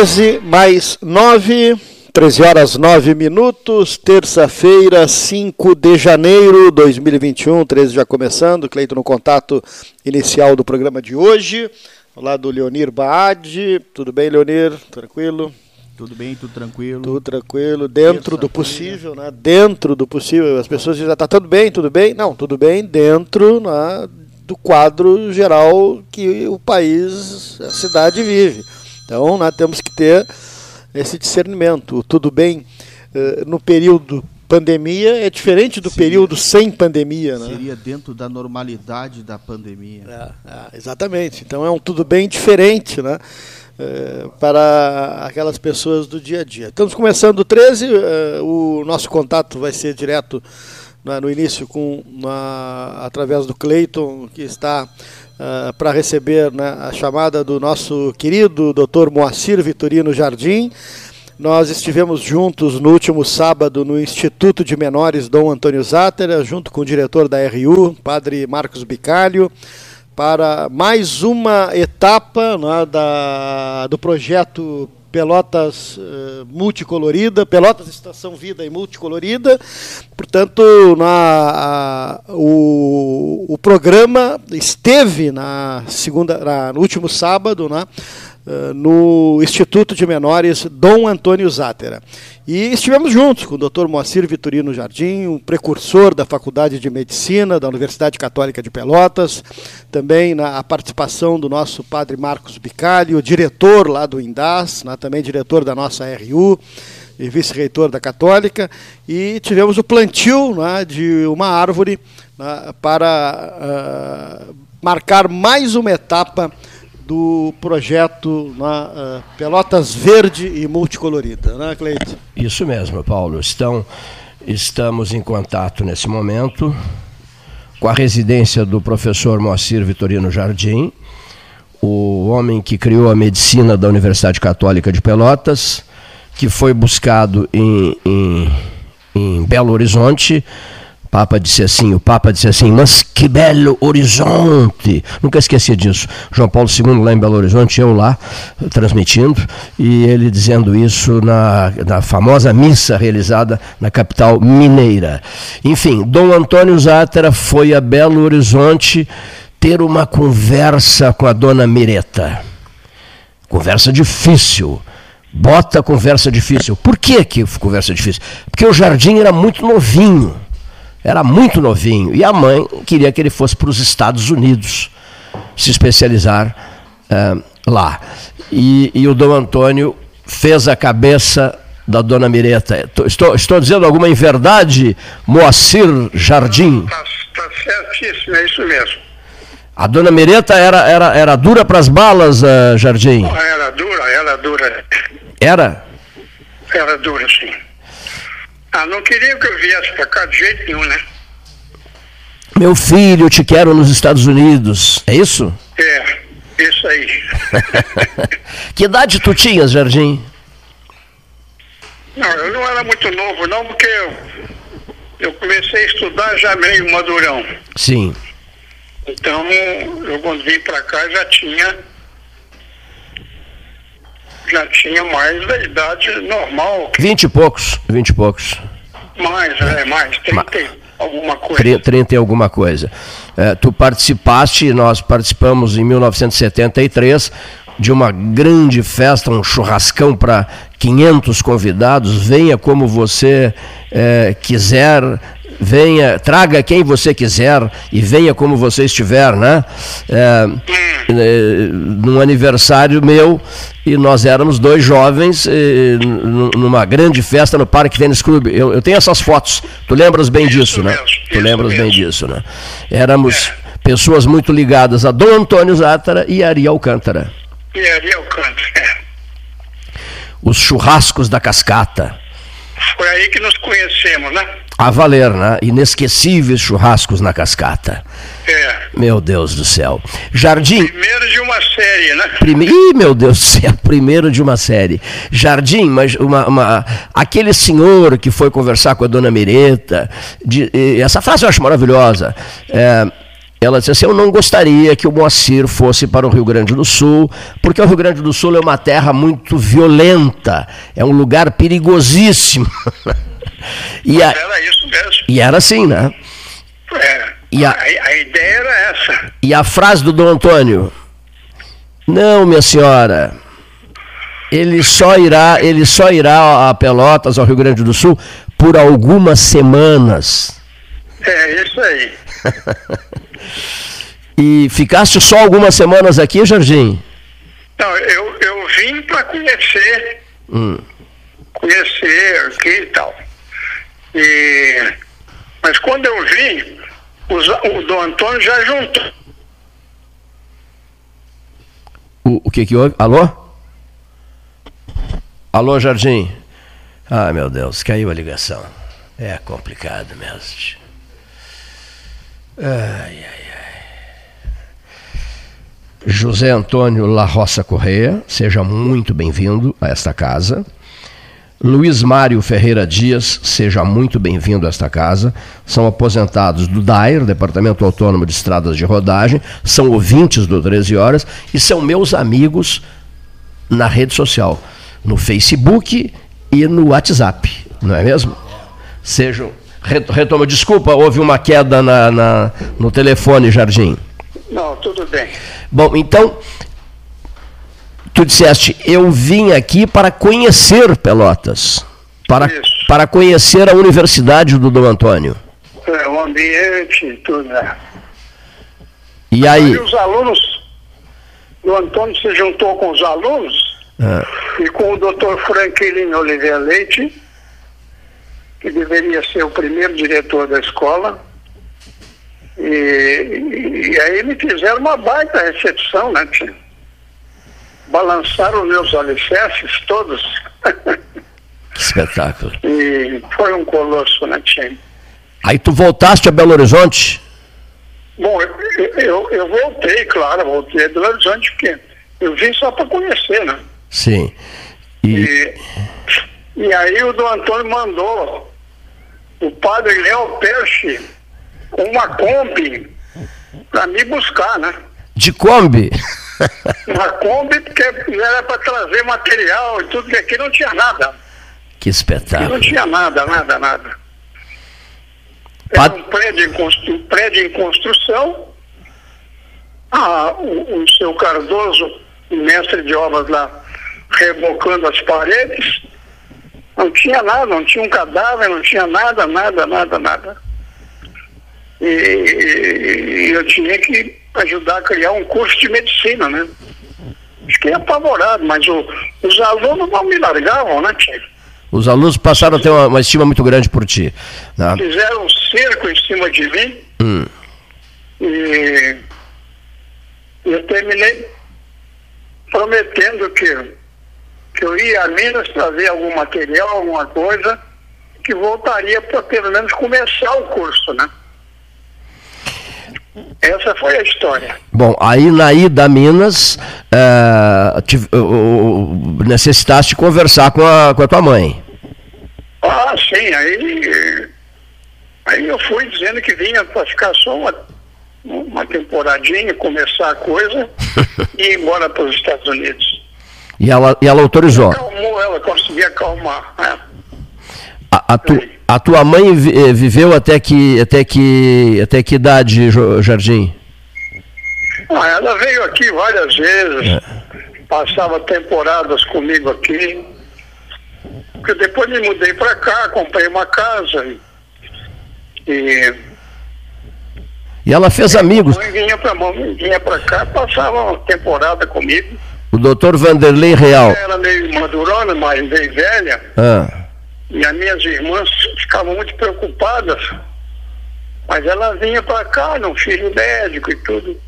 13 mais 9, 13 horas 9 minutos, terça-feira, 5 de janeiro de 2021, 13 já começando, Cleito no contato inicial do programa de hoje. Olá do Leonir Baade, tudo bem, Leonir? Tranquilo? Tudo bem, tudo tranquilo. Tudo tranquilo, dentro do possível, né? Dentro do possível. As pessoas dizem, tá tudo bem, tudo bem? Não, tudo bem dentro né, do quadro geral que o país, a cidade vive. Então, nós temos que ter esse discernimento. Tudo bem uh, no período pandemia é diferente do seria, período sem pandemia. Né? Seria dentro da normalidade da pandemia. É, é, exatamente. Então é um tudo bem diferente né? É, para aquelas pessoas do dia a dia. Estamos começando o 13, é, o nosso contato vai ser direto né, no início com através do Cleiton, que está uh, para receber né, a chamada do nosso querido Dr. Moacir Vitorino Jardim. Nós estivemos juntos no último sábado no Instituto de Menores Dom Antônio Zátera, junto com o diretor da RU, Padre Marcos Bicalho, para mais uma etapa né, da, do projeto Pelotas uh, multicolorida, Pelotas Estação Vida e multicolorida. Portanto, na, a, o, o programa esteve na segunda, na, no último sábado, né, no Instituto de Menores Dom Antônio Zátera. E estivemos juntos com o Dr. Moacir Vitorino Jardim, um precursor da Faculdade de Medicina da Universidade Católica de Pelotas, também na participação do nosso padre Marcos Bicalho, diretor lá do INDAS, né, também diretor da nossa RU e vice-reitor da Católica, e tivemos o plantio né, de uma árvore né, para uh, marcar mais uma etapa do projeto uh, Pelotas Verde e Multicolorida, né, Cleito? Isso mesmo, Paulo. Estão, estamos em contato nesse momento com a residência do professor Moacir Vitorino Jardim, o homem que criou a medicina da Universidade Católica de Pelotas, que foi buscado em, em, em Belo Horizonte Papa disse assim, o Papa disse assim, mas que belo horizonte. Nunca esqueci disso. João Paulo II lá em Belo Horizonte, eu lá transmitindo, e ele dizendo isso na, na famosa missa realizada na capital mineira. Enfim, Dom Antônio Zátera foi a Belo Horizonte ter uma conversa com a dona Mireta. Conversa difícil. Bota conversa difícil. Por que, que conversa difícil? Porque o jardim era muito novinho era muito novinho. E a mãe queria que ele fosse para os Estados Unidos se especializar uh, lá. E, e, o Dom Antônio fez a cabeça da dona Mireta. Estou, estou dizendo alguma em verdade, Moacir Jardim? Está tá certíssimo, é isso mesmo. A dona Mireta era, era, era dura para as balas, uh, Jardim? Era dura, era dura. Era? Era dura, sim. Ah, não queria que eu viesse para cá de jeito nenhum, né? Meu filho, eu te quero nos Estados Unidos. É isso? É, isso aí. que idade tu tinhas, Jardim? Não, eu não era muito novo, não, porque eu, eu comecei a estudar já meio madurão. Sim. Então, eu quando vim para cá já tinha já tinha mais da idade normal. Vinte e poucos, vinte e poucos. Mais, é, mais, trinta e alguma coisa. Trinta e alguma coisa. É, tu participaste, nós participamos em 1973 de uma grande festa, um churrascão para 500 convidados. Venha como você é, quiser, venha, traga quem você quiser e venha como você estiver, né? É, é, num aniversário meu e nós éramos dois jovens eh, numa grande festa no Parque Tênis Clube. Eu, eu, tenho essas fotos. Tu lembras bem isso disso, mesmo, né? Tu lembras mesmo. bem disso, né? Éramos é. pessoas muito ligadas a Dom Antônio Zátara e Ari Alcântara. E Ari Alcântara, é. Os churrascos da cascata. Foi aí que nos conhecemos, né? A valer, né? Inesquecíveis churrascos na cascata. É. Meu Deus do céu. Jardim. Primeiro de uma série, né? Prime... Ih, meu Deus do céu, primeiro de uma série. Jardim, mas uma, uma... aquele senhor que foi conversar com a dona Mireta, de... essa frase eu acho maravilhosa. É... ela disse assim: Eu não gostaria que o Moacir fosse para o Rio Grande do Sul, porque o Rio Grande do Sul é uma terra muito violenta, é um lugar perigosíssimo. e a, era isso mesmo. E era assim, né? É, e a, a, a ideia era essa. E a frase do Dom Antônio: Não, minha senhora. Ele só irá, ele só irá a Pelotas, ao Rio Grande do Sul, por algumas semanas. É isso aí. e ficaste só algumas semanas aqui, Jardim? Não, eu, eu vim para conhecer. Hum. Conhecer aqui e tal. E, mas quando eu vim, os, o Dom Antônio já juntou. O, o que que houve? Alô? Alô, Jardim? Ah, meu Deus, caiu a ligação. É complicado mesmo. Ai, ai, ai. José Antônio La Roça Correia, seja muito bem-vindo a esta casa. Luiz Mário Ferreira Dias, seja muito bem-vindo a esta casa. São aposentados do DAIR, Departamento Autônomo de Estradas de Rodagem, são ouvintes do 13 Horas e são meus amigos na rede social, no Facebook e no WhatsApp, não é mesmo? Sejam Retoma, desculpa, houve uma queda na, na, no telefone, Jardim. Não, tudo bem. Bom, então, tu disseste, eu vim aqui para conhecer Pelotas, para, para conhecer a Universidade do Dom Antônio. É, o ambiente, tudo, né? E aí? E os alunos, o Antônio se juntou com os alunos ah. e com o doutor Franklin Oliveira Leite, que deveria ser o primeiro diretor da escola. E, e, e aí me fizeram uma baita recepção, né, tia? Balançaram meus alicerces todos. Que espetáculo. E foi um colosso, né, tia? Aí tu voltaste a Belo Horizonte? Bom, eu, eu, eu voltei, claro, voltei a Belo Horizonte, porque eu vim só para conhecer, né? Sim. E... e... E aí o do Antônio mandou o padre Léo Peixe com uma Kombi para me buscar, né? De Kombi? uma Kombi porque era para trazer material e tudo, que aqui não tinha nada. Que espetáculo. Aqui não tinha nada, nada, nada. Era um prédio em, constru... prédio em construção. Ah, o, o seu Cardoso, mestre de obras lá, rebocando as paredes não tinha nada, não tinha um cadáver, não tinha nada, nada, nada, nada. E, e, eu tinha que ajudar a criar um curso de medicina, né? Fiquei apavorado, mas o, os alunos não me largavam, né, tio? Os alunos passaram a ter uma, uma estima muito grande por ti. Né? Fizeram um cerco em cima de mim. Hum. E eu terminei prometendo que que eu ia a Minas trazer algum material, alguma coisa, que voltaria para pelo menos começar o curso, né? Essa foi a história. Bom, aí na ida a Minas, é, uh, necessitaste conversar com a, com a tua mãe. Ah, sim, aí, aí eu fui dizendo que vinha para ficar só uma, uma temporadinha, começar a coisa e ir embora para os Estados Unidos. E ela, e ela autorizou. Acalmou ela, conseguia acalmar. É. A, a, tu, a, tua mãe eh, viveu até que, até que, até que idade, Jardim? Ah, ela veio aqui várias vezes, é. passava temporadas comigo aqui. Porque depois me mudei para cá, comprei uma casa e. E ela fez amigos. Mãe vinha para vinha para cá, passava uma temporada comigo. O doutor Vanderlei Real. Ela meio madurona, mas bem velha. Ah. E as minhas irmãs ficavam muito preocupadas. Mas ela vinha para cá, num filho médico e tudo.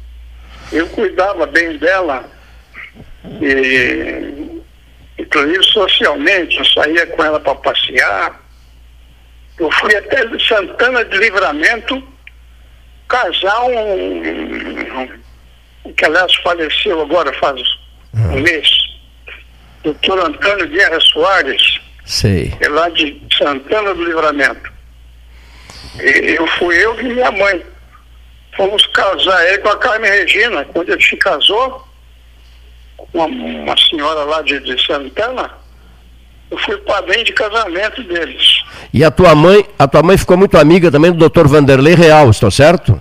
Eu cuidava bem dela. E, inclusive socialmente, eu saía com ela para passear. Eu fui até Santana de Livramento casar um, um que aliás faleceu agora faz um mês, doutor Antônio Guerra Soares, Sei. é lá de Santana do Livramento. E eu fui eu e minha mãe. fomos casar ele com a Carmen Regina. Quando ele se casou, uma, uma senhora lá de, de Santana, eu fui padrinho de casamento deles. E a tua mãe, a tua mãe ficou muito amiga também do Dr. Vanderlei Real, estou certo?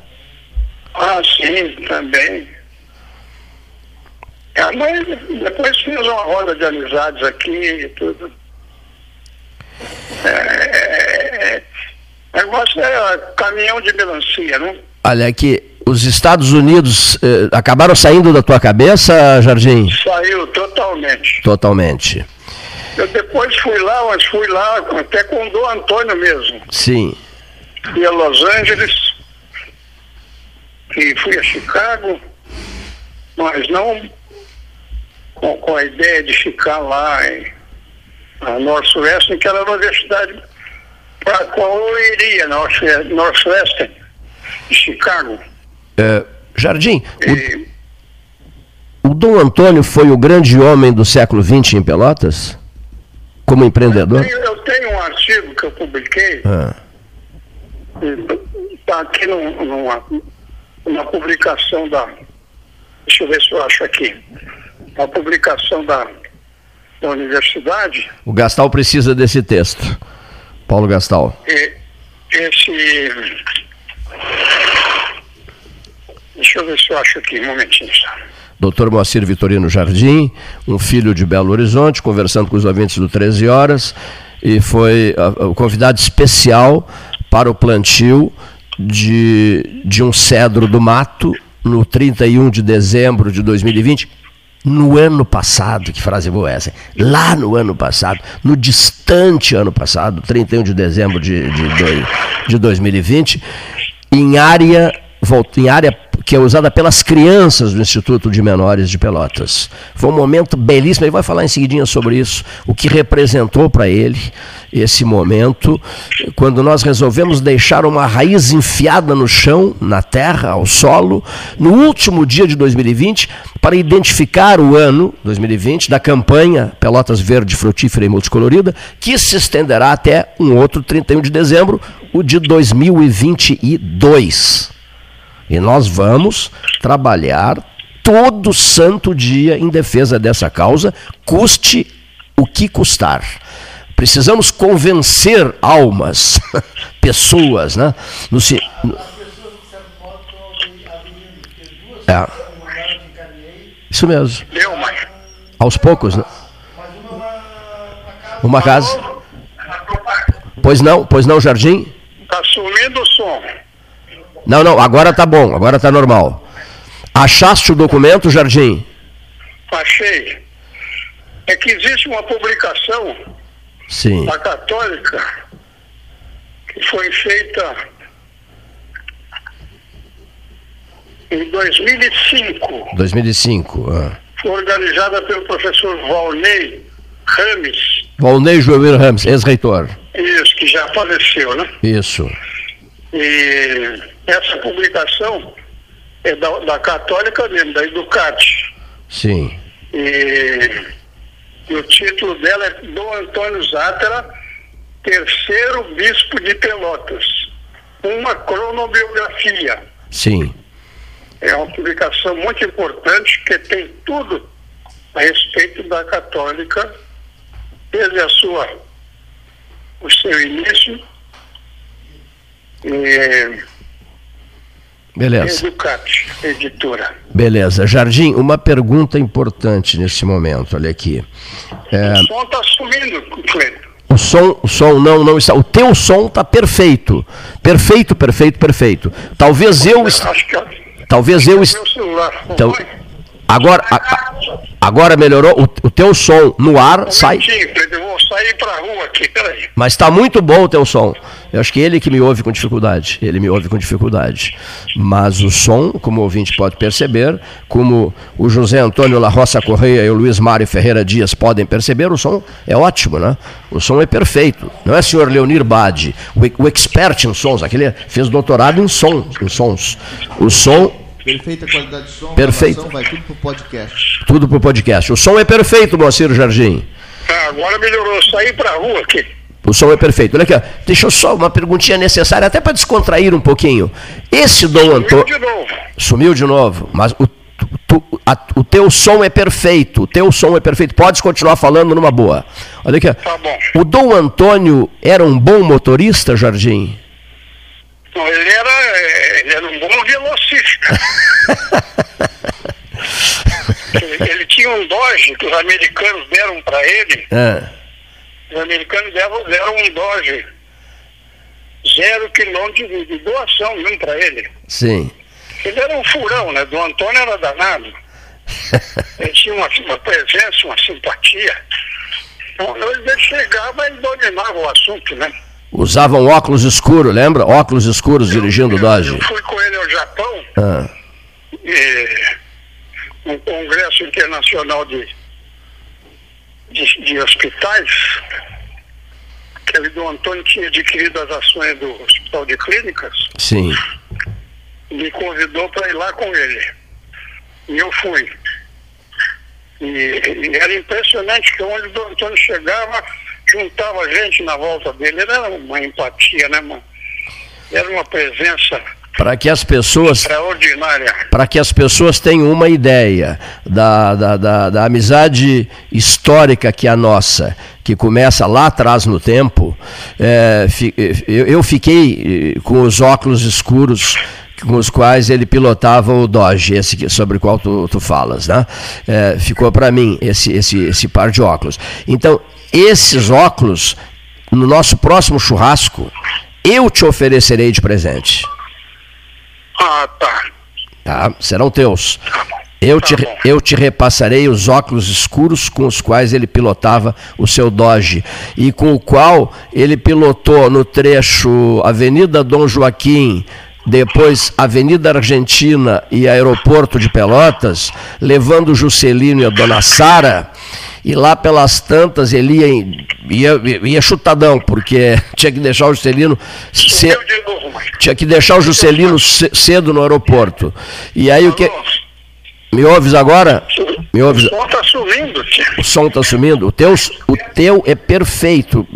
Ah, sim, também. A mãe depois fez uma roda de amizades aqui e tudo. É, é, é, negócio é caminhão de melancia, né? Olha aqui, os Estados Unidos eh, acabaram saindo da tua cabeça, Jardim? Saiu totalmente. Totalmente. Eu depois fui lá, mas fui lá até com o Dom Antônio mesmo. Sim. Fui a Los Angeles e fui a Chicago, mas não com, com a ideia de ficar lá em a Northwestern, que era a universidade para a qual eu iria, Northwestern, de Chicago. É, Jardim, E, o, o Dom Antônio foi o grande homem do século XX em Pelotas? Como empreendedor? tenho- eu tenho um artigo que eu publiquei, Ah, está aqui num- numa, numa publicação da. Deixa eu ver se eu acho aqui. Uma publicação da, da universidade. o Gastal precisa desse texto. Paulo Gastal. E esse. Deixa eu ver se eu acho aqui, um momentinho só. Dr. Moacir Vitorino Jardim, um filho de Belo Horizonte, conversando com os ouvintes do 13 Horas, e foi ah, o convidado especial para o plantio de, de um cedro do mato no 31 de dezembro de 2020. No ano passado, que frase boa é essa? Lá no ano passado, no distante ano passado, 31 de dezembro de, de, de 2020, em área, em área que é usada pelas crianças do Instituto de Menores de Pelotas. Foi um momento belíssimo, ele vai falar em seguidinha sobre isso, o que representou para ele esse momento, quando nós resolvemos deixar uma raiz enfiada no chão, na terra, ao solo, no último dia de 2020, para identificar o ano 2020 da campanha Pelotas Verde, Frutífera e Multicolorida, que se estenderá até um outro 31 de dezembro, o de 2022. E nós vamos trabalhar todo santo dia em defesa dessa causa, custe o que custar. Precisamos convencer almas, pessoas, né? No, se- no- É. Isso mesmo. Deu, mas. Aos poucos, né? Uma casa. Pois não, pois não, Jardim? Está sumindo o som. Não, não, agora tá bom, agora tá normal. Achaste o documento, Jardim? Achei. É que existe uma publicação Sim. da Católica que foi feita em 2005. 2005. Ah. Foi organizada pelo professor Valnei Rames, Valnei Joelmir Ramos, ex-reitor. isso, que já faleceu, né? Isso. E essa publicação é da, da Católica mesmo, da Educate. Sim. E, e o título dela é Dom Antônio Zátera, terceiro bispo de Pelotas. Uma cronobiografia. Sim. É uma publicação muito importante que tem tudo a respeito da católica, desde a sua, o seu início, e Beleza. Educate, editora. Beleza. Jardim, uma pergunta importante nesse momento, olha aqui. É, O som está sumindo, o som, o som não, não está. O teu som está perfeito. Perfeito, perfeito, perfeito. Talvez eu. Acho que é Talvez eu. meu celular. Então, agora, a- agora melhorou. O, o teu som no ar sai. Momentinho, Cleiton, eu vou sair para a rua aqui, peraí. Mas está muito bom o teu som. Eu acho que ele que me ouve com dificuldade. Ele me ouve com dificuldade. Mas o som, como o ouvinte pode perceber, como o José Antônio La Roça Correia e o Luiz Mário Ferreira Dias podem perceber, o som é ótimo, né? O som é perfeito. Não é senhor Leonir Bade, o, o expert em sons, aquele fez doutorado em som, em sons. O som, Perfeita qualidade de som, Perfeito. vai tudo pro podcast. tudo pro podcast. O som é perfeito, Moacir Jardim. Tá, agora melhorou, saí para a rua aqui. O som é perfeito. Olha aqui, ó. deixa eu só uma perguntinha necessária, até para descontrair um pouquinho. Esse Dom Antônio. Sumiu de novo. Sumiu de novo, mas o, tu, a, o teu som é perfeito. O teu som é perfeito. Podes continuar falando numa boa. Olha aqui. Tá bom. O Dom Antônio era um bom motorista, Jardim? Não, ele era, ele era um bom velocista. ele, ele tinha um Dodge que os americanos deram para ele. É. Os americanos deram, deram um Dodge zero quilômetro de, de doação mesmo para ele. Sim. Ele era um furão, né? Do Antônio era danado. Ele tinha uma, uma presença, uma simpatia. Então, ele chegava e dominava o assunto, né? Usavam óculos escuros, lembra? Óculos escuros dirigindo o Dodge. Eu fui com ele ao Japão, Ah, e, um congresso internacional de, de, de hospitais, que ele do Antônio tinha adquirido as ações do Hospital de Clínicas, sim. me convidou para ir lá com ele. E eu fui. E, e era impressionante que onde o Antônio chegava, juntava gente na volta dele. Era uma empatia, né, mano? Era uma presença Para que as pessoas para que as pessoas tenham uma ideia da, da, da, da amizade histórica que é a nossa, que começa lá atrás no tempo, é, fi- eu, fiquei eh, com os óculos escuros com os quais ele pilotava o Dodge, esse sobre o qual tu, tu falas, né? É, ficou para mim esse, esse, esse par de óculos. Então, esses óculos, no nosso próximo churrasco, eu te oferecerei de presente. Ah, tá. Tá? Serão teus. Tá bom. Eu Tá te, bom. eu te repassarei os óculos escuros com os quais ele pilotava o seu Dodge e com o qual ele pilotou no trecho Avenida Dom Joaquim, depois Avenida Argentina e Aeroporto de Pelotas, levando o Juscelino e a Dona Sara. E lá pelas tantas ele ia, ia, ia chutadão, porque tinha que deixar o Juscelino ce- Sumiu de novo, mas... tinha que deixar o Juscelino ce- cedo no aeroporto. E aí o que. Me ouves agora? Me ouves? O som tá sumindo. O som está sumindo? O teu, o teu é perfeito,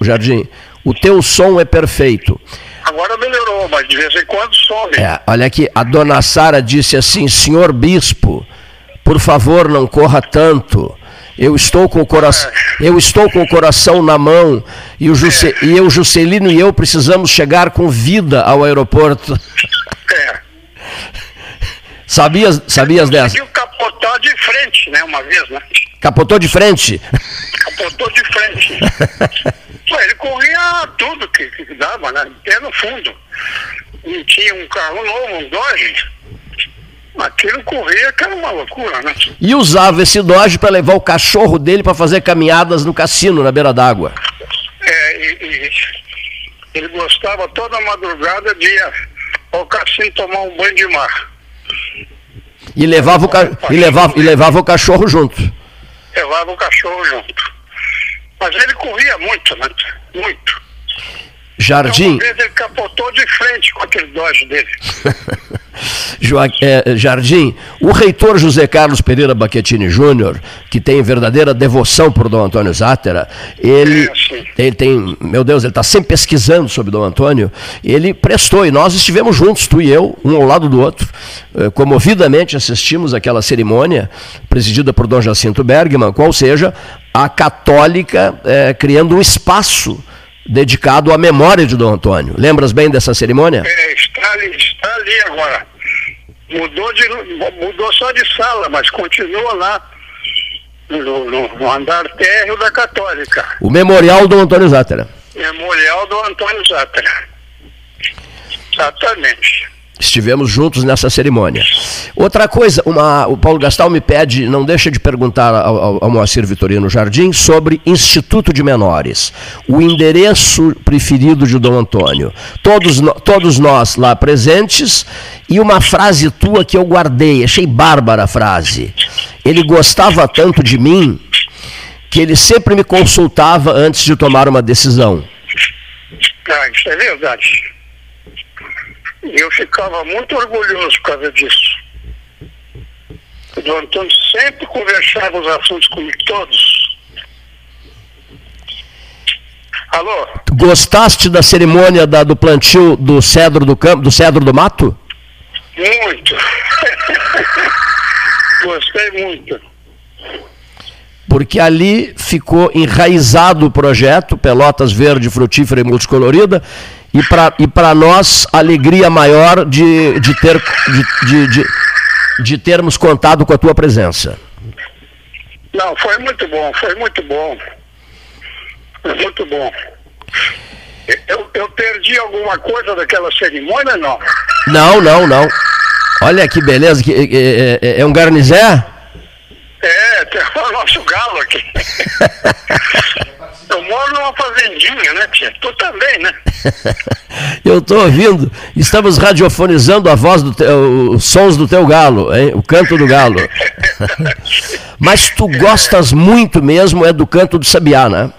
Jardim. O teu som é perfeito. Agora melhorou, mas de vez em quando some. É, olha aqui, a dona Sara disse assim: Senhor bispo, por favor, não corra tanto. Eu estou com o coração, eu estou com o coração na mão e o, Juse, e eu, Juscelino e eu precisamos chegar com vida ao aeroporto. É. Sabias, sabias dessa? Conseguiu capotar de frente, né, uma vez, né? Capotou de frente. Capotou de frente. Pô, ele corria tudo que, que dava, né? Até no fundo. E tinha um carro novo, um Dodge. Aquilo corria que era uma loucura, né? E usava esse Dodge para levar o cachorro dele para fazer caminhadas no cassino, na beira d'água. É, e, e ele gostava toda madrugada de ir ao cassino tomar um banho de mar. E levava, o ca... e, levava, e levava o cachorro junto. Levava o cachorro junto. Mas ele corria muito, né? Muito. Jardim, Uma vez ele capotou de frente com aquele Dodge dele. Joa- é, Jardim, o reitor José Carlos Pereira Baquetini Júnior, que tem verdadeira devoção por Dom Antônio Zátera, ele, É, ele tem, meu Deus, ele está sempre pesquisando sobre Dom Antônio, ele prestou, e nós estivemos juntos, tu e eu, um ao lado do outro, eh, comovidamente assistimos aquela cerimônia, presidida por Dom Jacinto Bergman, qual seja, a católica eh, criando um espaço dedicado à memória de Dom Antônio. Lembras bem dessa cerimônia? É, está ali, está ali agora. Mudou, de, mudou só de sala, mas continua lá no, no- no andar térreo da Católica. O Memorial Dom Antônio Zátera. Memorial do Antônio Zátera. Exatamente. Estivemos juntos nessa cerimônia. Outra coisa, uma- o Paulo Gastal me pede, não deixa de perguntar ao, ao, ao Moacir Vitorino Jardim sobre Instituto de Menores, o endereço preferido de Dom Antônio. Todos, todos nós lá presentes e uma frase tua que eu guardei, achei bárbara a frase. Ele gostava tanto de mim que ele sempre me consultava antes de tomar uma decisão. Ah, isso é verdade. E eu ficava muito orgulhoso por causa disso. O Dom Antônio sempre conversava os assuntos comigo, todos. Alô? Gostaste da cerimônia da, do plantio do cedro do campo, do cedro do mato? Muito. Gostei muito. Porque ali ficou enraizado o projeto Pelotas Verde, Frutífera e Multicolorida, e para nós alegria maior de, de, ter, de, de, de, de termos contado com a tua presença. Não, foi muito bom, foi muito bom. Foi muito bom. Eu, eu perdi alguma coisa daquela cerimônia, não? Não, não, não. Olha que beleza, que, é, é, é um garnizé? É, tem o nosso galo aqui. Eu moro numa fazendinha, né, tia? Tu também, né? Eu estou ouvindo, estamos radiofonizando a voz do teu, os sons do teu galo, hein? o canto do galo. Mas tu gostas muito mesmo é do canto do sabiá, né?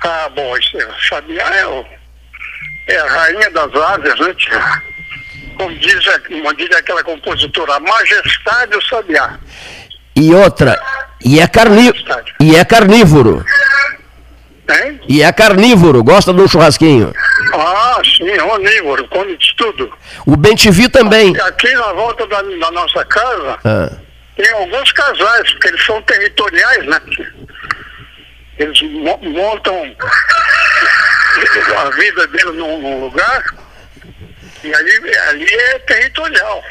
Ah, bom, isso, sabiá é, o, é a rainha das aves, né, tia? Como diz, como diz aquela compositora, a majestade do sabiá. E outra, e é, carni e é carnívoro. Hein? E é carnívoro, gosta um churrasquinho. Ah, sim, onívoro, come de tudo. O Bentivi também. Aqui na volta da, da nossa casa, Ah, tem alguns casais, porque eles são territoriais, né? Eles mo- montam a vida deles num, num lugar e ali, ali é territorial.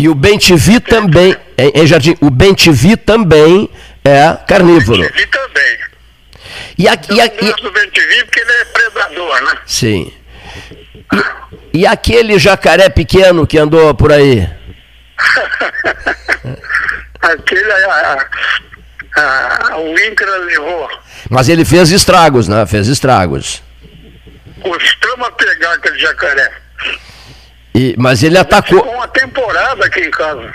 E o Bentivi também, em, em Jardim, o Bentivi também é carnívoro. E também. E aqui, e Eu aqui- do Bentivi porque ele é predador, né? sim. E, e aquele jacaré pequeno que andou por aí? Aquele, a, a, a, o INCRA levou. Mas ele fez estragos, né? Fez estragos. Costuma pegar aquele jacaré. E, mas ele atacou. Ficou uma temporada aqui em casa.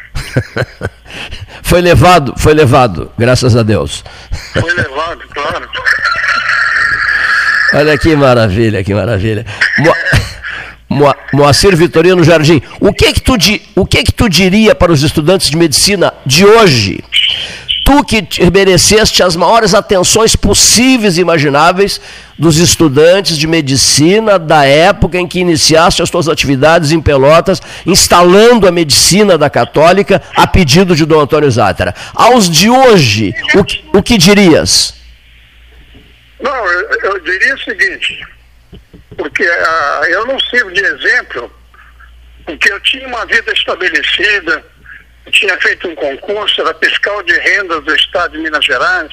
foi levado, foi levado, graças a Deus. Foi levado, claro. Olha que maravilha, que maravilha. Mo, Mo, Moacir Vitorino Jardim, o que que tu, di- o que que tu diria para os estudantes de medicina de hoje? Tu que te mereceste as maiores atenções possíveis e imagináveis dos estudantes de medicina da época em que iniciaste as tuas atividades em Pelotas, instalando a medicina da Católica a pedido de Dom Antônio Zátera. Aos de hoje, o, que- o que dirias? Não, eu, eu diria o seguinte, porque ah, eu não sirvo de exemplo, porque eu tinha uma vida estabelecida, tinha feito um concurso, era fiscal de rendas do Estado de Minas Gerais,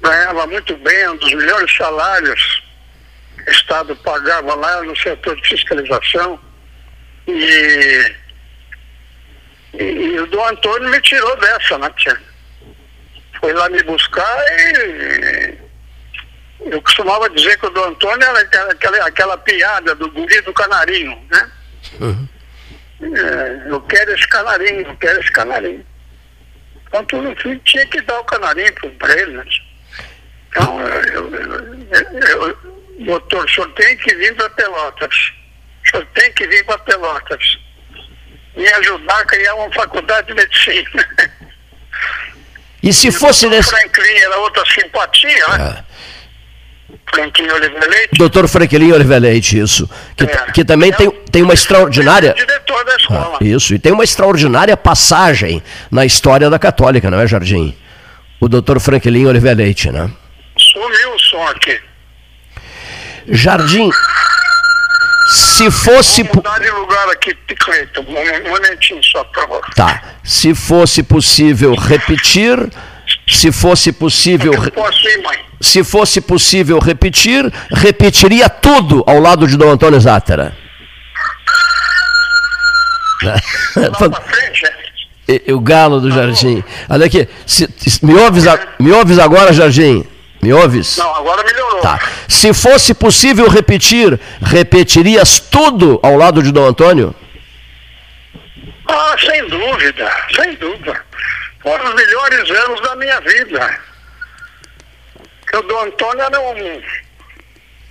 ganhava muito bem, um dos melhores salários que o Estado pagava lá no setor de fiscalização. E, e, e o Dom Antônio me tirou dessa, né, tia? Foi lá me buscar e eu costumava dizer que o Dom Antônio era aquela, aquela, aquela piada do guri do canarinho, né? É, eu quero esse canarinho, eu quero esse canarinho. Então tudo filho tinha que dar o canarinho para ele, né? Então, eu, eu, eu, eu, doutor, o senhor tem que vir para Pelotas. O senhor tem que vir para Pelotas. Me ajudar a criar uma faculdade de medicina. E se fosse o nesse. Franklin era outra simpatia, né? Franklin Leite. Doutor Franklin Leite, isso. Que, É. que também tem, tem uma extraordinária. Diretor da escola. Isso, e tem uma extraordinária passagem na história da Católica, não é, Jardim? O doutor Franklin Leite, né? Sumiu o som aqui. Jardim, se fosse. Vou mudar de lugar aqui, Cleiton. Um um momentinho só, por favor. Tá. Se fosse possível repetir. Se fosse possível. Mãe? Se fosse possível repetir, repetiria tudo ao lado de Dom Antônio Zátera. É? O galo do Jardim. Olha aqui, se- se- me, ouves a- me ouves agora, Jardim? Me ouves? Não, agora melhorou. Tá. Se fosse possível repetir, repetirias tudo ao lado de Dom Antônio? Ah, sem dúvida, sem dúvida. Foram os melhores anos da minha vida. Porque o Dom Antônio era um.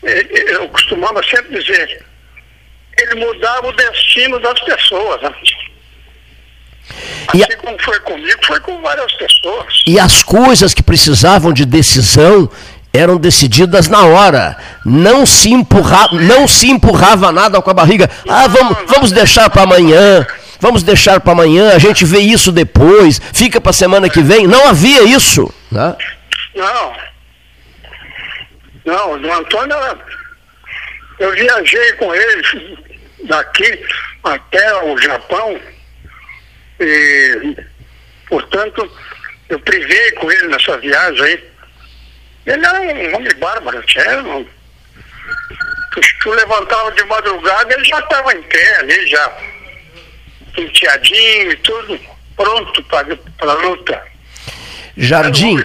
ele- Eu costumava sempre dizer, ele mudava o destino das pessoas. Né? E Assim como foi comigo, foi com várias pessoas. E as coisas que precisavam de decisão, eram decididas na hora. Não se, empurra, não se empurrava nada com a barriga. Ah, vamos, vamos deixar para amanhã. Vamos deixar para amanhã, a gente vê isso depois, fica para semana que vem. Não havia isso. Né? Não. Não, o Antônio, eu viajei com ele daqui até o Japão e, portanto, eu privei com ele nessa viagem aí. Ele era um homem bárbaro. Tu, tu levantava de madrugada, ele já estava em pé ali, já penteadinho e tudo, pronto para a luta. Jardim,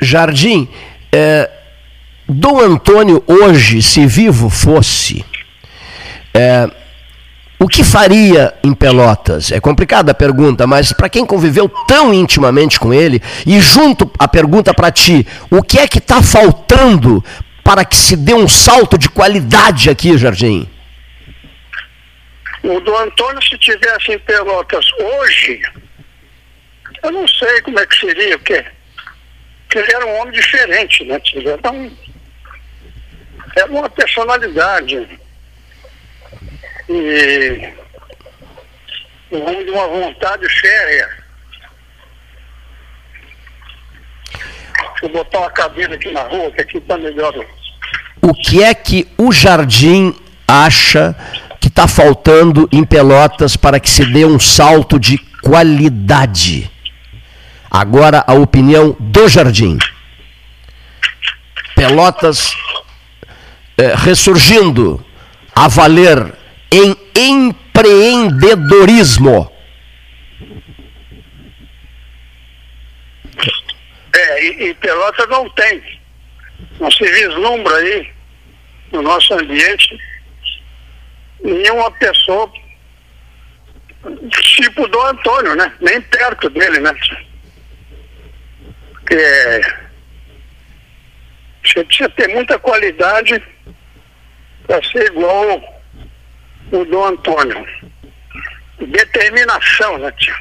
Jardim, é, Dom Antônio hoje, se vivo fosse, é, o que faria em Pelotas? É complicada a pergunta, mas para quem conviveu tão intimamente com ele, e junto a pergunta para ti, o que é que está faltando para que se dê um salto de qualidade aqui, Jardim? O do Antônio, se tivesse em Pelotas hoje, eu não sei como é que seria, porque, porque ele era um homem diferente, né? Ele era um, é uma personalidade. E um homem de uma vontade férrea. Deixa eu botar uma cadeira aqui na rua, que aqui está melhor. O que é que o Jardim acha está faltando em Pelotas para que se dê um salto de qualidade? Agora a opinião do Jardim. Pelotas é, ressurgindo a valer em empreendedorismo. É, e, e Pelotas não tem. Não se vislumbra aí no nosso ambiente nenhuma pessoa tipo do Antônio, né? Nem perto dele, né? Porque você precisa ter muita qualidade para ser igual o do Antônio. Determinação, né, tio?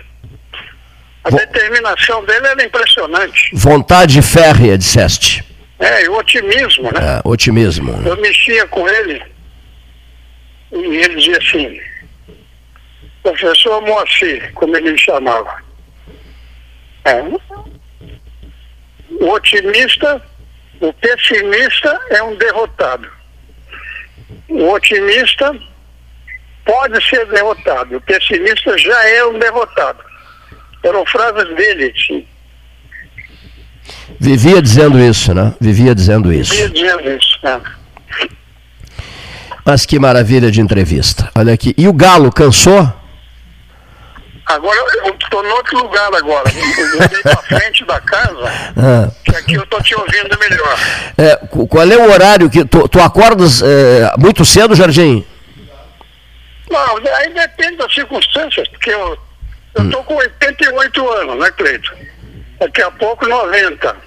A determinação dele era impressionante. Vontade férrea, disseste. É, e o otimismo, né? É, otimismo. Eu mexia com ele e ele dizia assim, professor Moacir, como ele me chamava. É, o otimista, o pessimista é um derrotado. O otimista pode ser derrotado. O pessimista já é um derrotado. Eram frases dele, sim. Vivia dizendo isso, né? Vivia dizendo isso. Vivia dizendo isso, né? Mas que maravilha de entrevista. Olha aqui. E o Galo cansou? Agora eu estou em outro lugar agora. Eu mudei para frente da casa, ah. que aqui eu estou te ouvindo melhor. É, qual é o horário que. Tu, tu acordas é, muito cedo, Jardim? Não, aí depende das circunstâncias, porque eu estou hum. com 88 anos, né, Cleito? Daqui a pouco 90.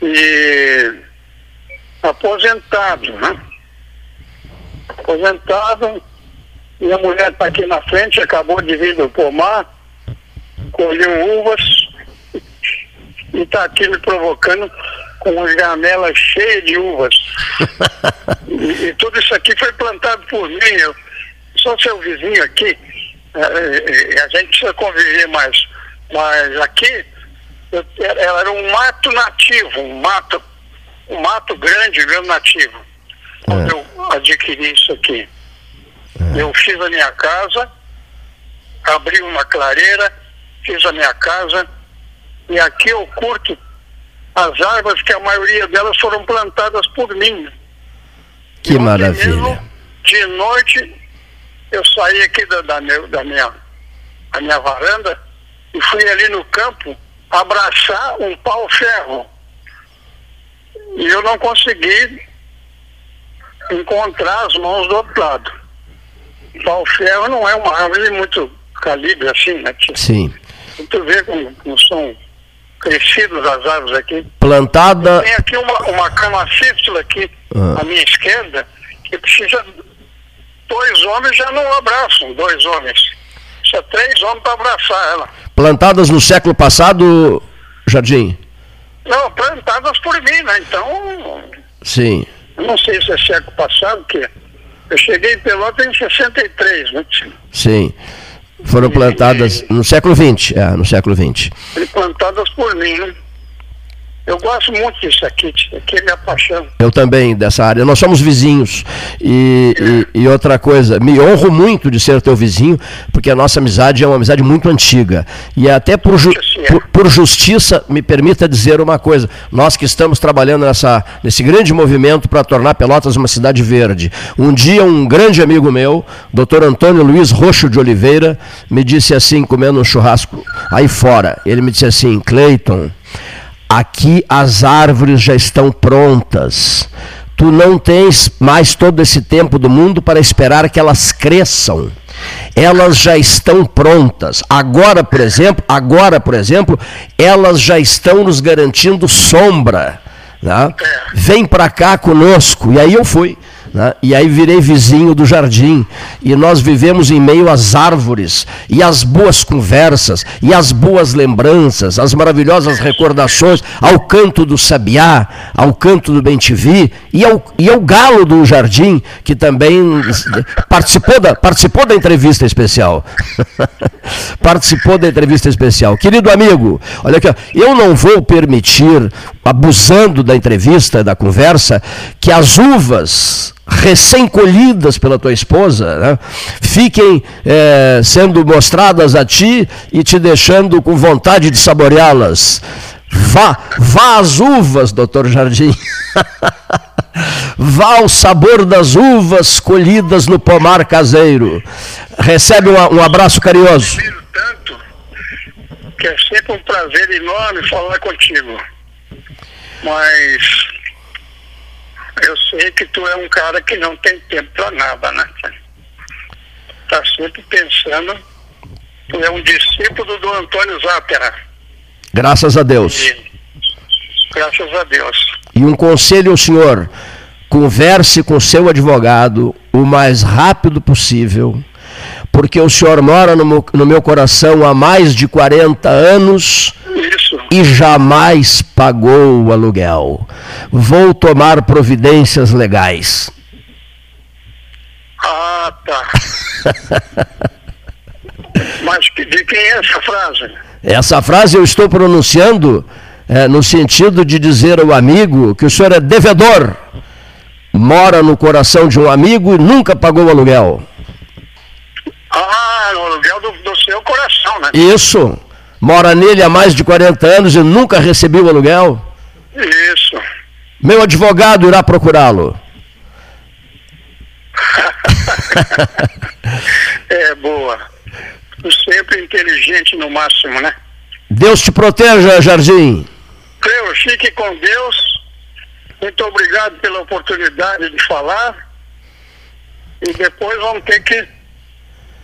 E aposentado, né? Aposentado minha mulher está aqui na frente, acabou de vir do pomar, colheu uvas e está aqui me provocando com as gamelas cheias de uvas. e, e, tudo isso aqui foi plantado por mim. Eu sou seu vizinho aqui, é, é, é a gente precisa conviver mais. Mas aqui eu, era um mato nativo, um mato, um mato grande, mesmo nativo. Quando é. eu adquiri isso aqui. É. Eu fiz a minha casa, abri uma clareira, fiz a minha casa, e aqui eu curto as árvores que a maioria delas foram plantadas por mim. Que maravilha. Mesmo, de noite eu saí aqui da, da, meu, da minha, da minha varanda e fui ali no campo abraçar um pau-ferro. E eu não consegui encontrar as mãos do outro lado pau-ferro não é uma árvore muito calibre assim, né? Sim. Tu vê como, como são crescidas as árvores aqui. Plantada. Tem aqui uma, uma camacíptula aqui ah. à minha esquerda que precisa. Dois homens já não abraçam, dois homens. Precisa três homens para abraçar ela. Plantadas no século passado, Jardim? Não, plantadas por mim, né? Então. Sim. Não sei se é século passado, que eu cheguei em Pelotas em 63, né? Sim. Foram plantadas no século XX, é, no século XX. Plantadas por mim, né? Eu gosto muito disso aqui, aqui é minha paixão. Eu também, dessa área. Nós somos vizinhos. E, e, e, outra coisa, me honro muito de ser teu vizinho, porque a nossa amizade é uma amizade muito antiga. E até por, ju por, por, justiça, me permita dizer uma coisa. Nós que estamos trabalhando nessa, nesse grande movimento para tornar Pelotas uma cidade verde. Um dia, um grande amigo meu, doutor Antônio Luiz Roxo de Oliveira, me disse assim, comendo um churrasco aí fora. Ele me disse assim, Cleiton Aqui as árvores já estão prontas. Tu não tens mais todo esse tempo do mundo para esperar que elas cresçam. Elas já estão prontas. Agora, por exemplo, agora, por exemplo, elas já estão nos garantindo sombra. Né? Vem para cá conosco. E aí eu fui. Né? E aí virei vizinho do jardim. E nós vivemos em meio às árvores, e às boas conversas, e às boas lembranças, as maravilhosas recordações, ao canto do sabiá, ao canto do bem-te-vi, e ao, e ao galo do jardim, que também participou da, participou da entrevista especial. participou da entrevista especial. Querido amigo, olha aqui, eu não vou permitir, abusando da entrevista, da conversa, que as uvas recém-colhidas pela tua esposa, né? fiquem é, sendo mostradas a ti e te deixando com vontade de saboreá-las. Vá, vá às uvas, doutor Jardim. vá ao sabor das uvas colhidas no pomar caseiro. Recebe um, um abraço carinhoso. tanto que é sempre um prazer enorme falar contigo. Mas eu sei que tu é um cara que não tem tempo para nada, né? Tá sempre pensando. Tu é um discípulo do Antônio Zápera. Graças a Deus. E, graças a Deus. E um conselho ao senhor: converse com seu advogado o mais rápido possível, porque o senhor mora no meu, no meu coração há mais de 40 anos e jamais pagou o aluguel. Vou tomar providências legais. Ah, tá. Mas de quem é essa frase? Essa frase eu estou pronunciando é, no sentido de dizer ao amigo que o senhor é devedor, mora no coração de um amigo e nunca pagou o aluguel. Ah, no aluguel do, do seu coração, né? Isso mora nele há mais de 40 anos e nunca recebeu aluguel? Isso. Meu advogado irá procurá-lo. é boa. Sempre inteligente no máximo, né? Deus te proteja, Jardim. Deus, fique com Deus. Muito obrigado pela oportunidade de falar. E depois vamos ter que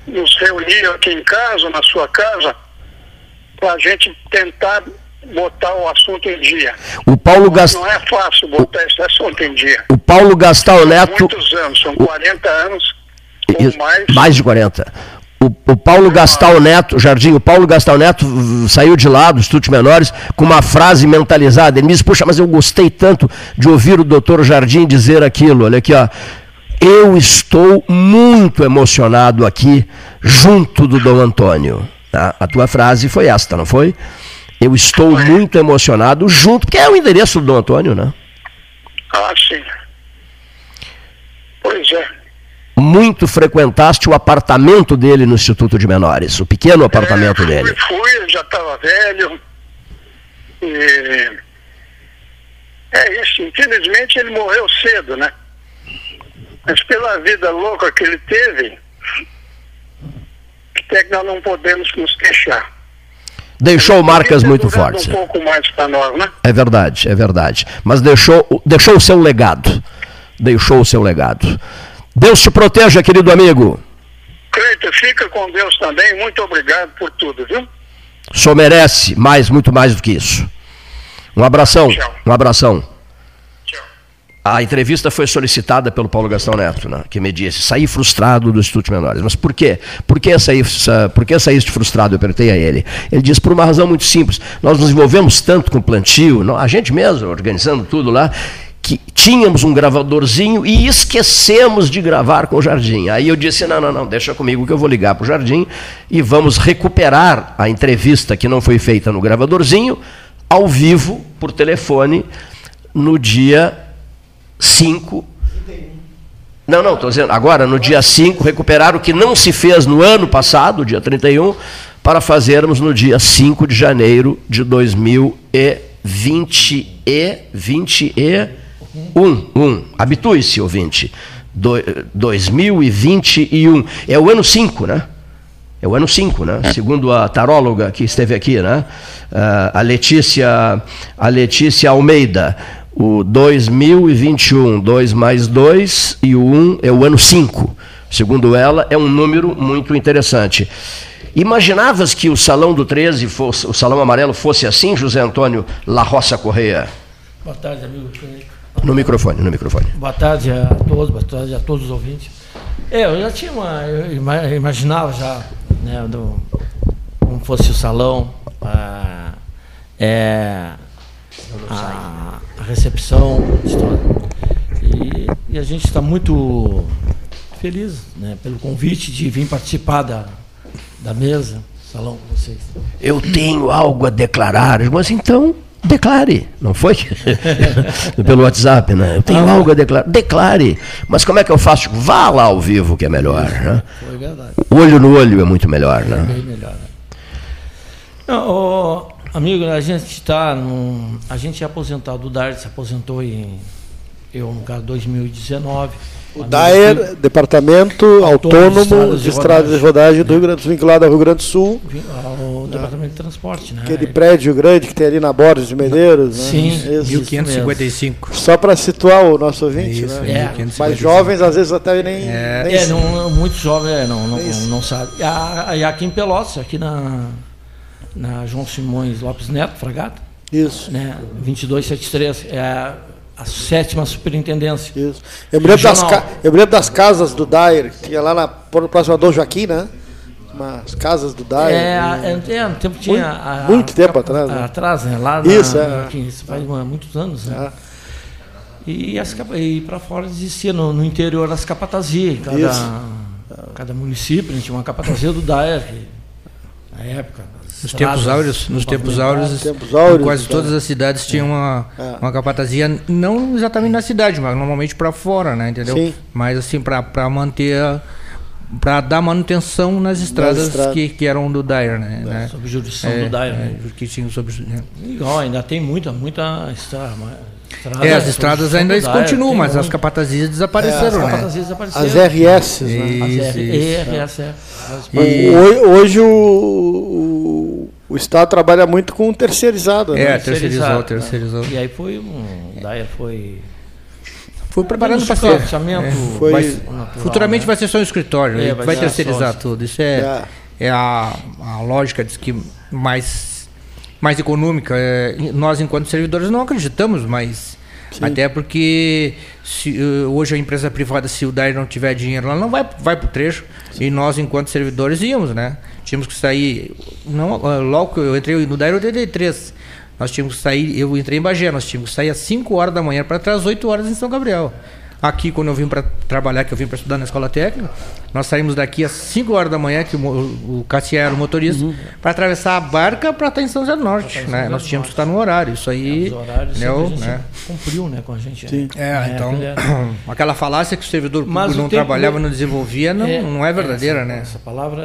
nos reunir aqui em casa, na sua casa para a gente tentar botar o assunto em dia. O Paulo Gast... Não é fácil botar o... esse assunto em dia. O Paulo Gastal Neto. Muitos anos, são 40 anos. Ou mais. mais de 40. O, o, Paulo Gastal Neto, Jardim, o Paulo Gastal Neto saiu de lá dos estudos menores com uma frase mentalizada. Ele me disse, puxa, mas eu gostei tanto de ouvir o doutor Jardim dizer aquilo. Olha aqui, ó. Eu estou muito emocionado aqui, junto do Dom Antônio. Tá? A tua frase foi esta, não foi? Eu estou foi. muito emocionado junto, porque é o endereço do Dom Antônio, né? Ah, sim. Pois é. Muito frequentaste o apartamento dele no Instituto de Menores, o pequeno apartamento é, fui, dele. Fui, já estava velho. E... É isso, infelizmente ele morreu cedo, né? Mas pela vida louca que ele teve, até que nós não podemos nos queixar. Deixou marcas muito fortes. Um pouco mais para nós, né? É verdade, é verdade. Mas deixou, deixou o seu legado. Deixou o seu legado. Deus te proteja, querido amigo. Cleito, fica com Deus também. Muito obrigado por tudo, viu? O senhor merece mais, muito mais do que isso. Um abração. Tchau. Um abração. A entrevista foi solicitada pelo Paulo Gastão Neto, né, que me disse, saí frustrado do Instituto Menores. Mas por quê? Por que, saí, por que saíste frustrado? Eu perguntei a ele. Ele disse, por uma razão muito simples. Nós nos envolvemos tanto com plantio, a gente mesmo, organizando tudo lá, que tínhamos um gravadorzinho e esquecemos de gravar com o Jardim. Aí eu disse: não, não, não, deixa comigo que eu vou ligar para o Jardim e vamos recuperar a entrevista que não foi feita no gravadorzinho, ao vivo, por telefone, no dia 5. Não, não, estou dizendo, agora no dia 5, recuperar o que não se fez no ano passado, dia 31, para fazermos no dia 5 de janeiro de 2020 e 20 e 1, 1. Habitue-se, ouvinte. Do, 2021. É o ano 5, né? É o ano 5, né? Segundo a taróloga que esteve aqui, né? Uh, a Letícia, a Letícia Almeida o 2021, 2 mais 2 e o 1 é o ano 5. Segundo ela, é um número muito interessante. Imaginavas que o Salão do 13, fosse, o Salão Amarelo, fosse assim, José Antônio La Roça Correia? Boa tarde, amigo. No microfone, no microfone. Boa tarde a todos, boa tarde a todos os ouvintes. É, eu já tinha uma. Eu imaginava já, né, do, como fosse o salão. Ah, é, a, a recepção. E, e a gente está muito feliz né, pelo convite de vir participar da, da mesa, salão com vocês. Eu tenho algo a declarar, mas então declare, não foi? Pelo WhatsApp, né? Eu tenho ah, algo a declarar. Declare. Mas como é que eu faço? Vá lá ao vivo, que é melhor. Né? Foi verdade. Olho no olho é muito melhor, né? É bem melhor. Né? Não, Amigo, a gente está a gente é aposentado, o Dart se aposentou em eu no caso 2019. O DAER, Departamento Autônomo de Estradas de Rodagem do Rio Grande do Sul, vinculado ao Rio Grande do Sul. O Departamento de Transporte, né? Aquele prédio grande que tem ali na Borda de Medeiros. Né? Sim, né? 1555. Só para situar o nosso ouvinte, isso, né? É. Mas jovens às vezes até nem. É, nem é não, muito jovem, é, não, não, não, não sabe. E aqui em Pelotas, aqui na na João Simões Lopes Neto, Fragata. Isso. Né, 2273, é a, a sétima superintendência. Isso. Eu me, lembro das, eu me lembro das casas do Dair, que tinha lá na próxima Dom Joaquim, né? Umas casas do Dair. É, né? é, é, no tempo tinha. Muito, a, muito tempo a, atrás. Né? Atrás, né? Lá isso, na, é. isso faz muitos anos, né? É. E, e para fora existia no, no, interior as capatazias. Cada, cada município tinha uma capatazia do DAER, na época, nos tempos áureos, nos tempos áureos, tempos áureos quase então. todas as cidades tinham uma, é. uma capatazia, não exatamente na cidade, mas normalmente para fora, né, entendeu? Sim. Mas assim, para manter, para dar manutenção nas estradas estrada. que, que eram do Dyer, né? É, né? Sob jurisdição é, do Dyer, né? É, que tinham sobre... Né? Igual, ainda tem muita, muita estrada, Estrada, é, as estradas ainda continuam, mas as capatazias desapareceram, é, as capatazias né? desapareceram. As RS, né? Isso, as RS, E... Hoje o, o, Estado trabalha muito com terceirizado. É, né? terceirizou, terceirizou. E aí foi um. Daí foi. Foi preparando para ser. É, foi vai, natural, futuramente né? vai ser só um escritório, é, vai, vai terceirizar tudo. Isso é, é. é a, a lógica diz que mais mais econômica. É, nós, enquanto servidores, não acreditamos, mas Sim. até porque se, eh, hoje a empresa privada, se o DAIR não tiver dinheiro, ela não vai, vai para o trecho. Sim. E nós, enquanto servidores, íamos, né? Tínhamos que sair. Não, eh, logo que eu entrei no DAIR 83, nós tínhamos que sair. Eu entrei em Bagé, nós tínhamos que sair às 5 horas da manhã para às 8 horas em São Gabriel. Aqui, quando eu vim para trabalhar, que eu vim para estudar na escola técnica, nós saímos daqui às 5 horas da manhã, que o, o Cassier era o motorista, uhum. para atravessar a barca para estar em São José do Norte. Né? Nós tínhamos que estar no horário. Isso aí. É, os horários né, a gente né? cumpriu né, com a gente. Sim. É, é então. aquela falácia que o servidor público não trabalhava, não desenvolvia, não é, não é verdadeira, essa, né? Essa palavra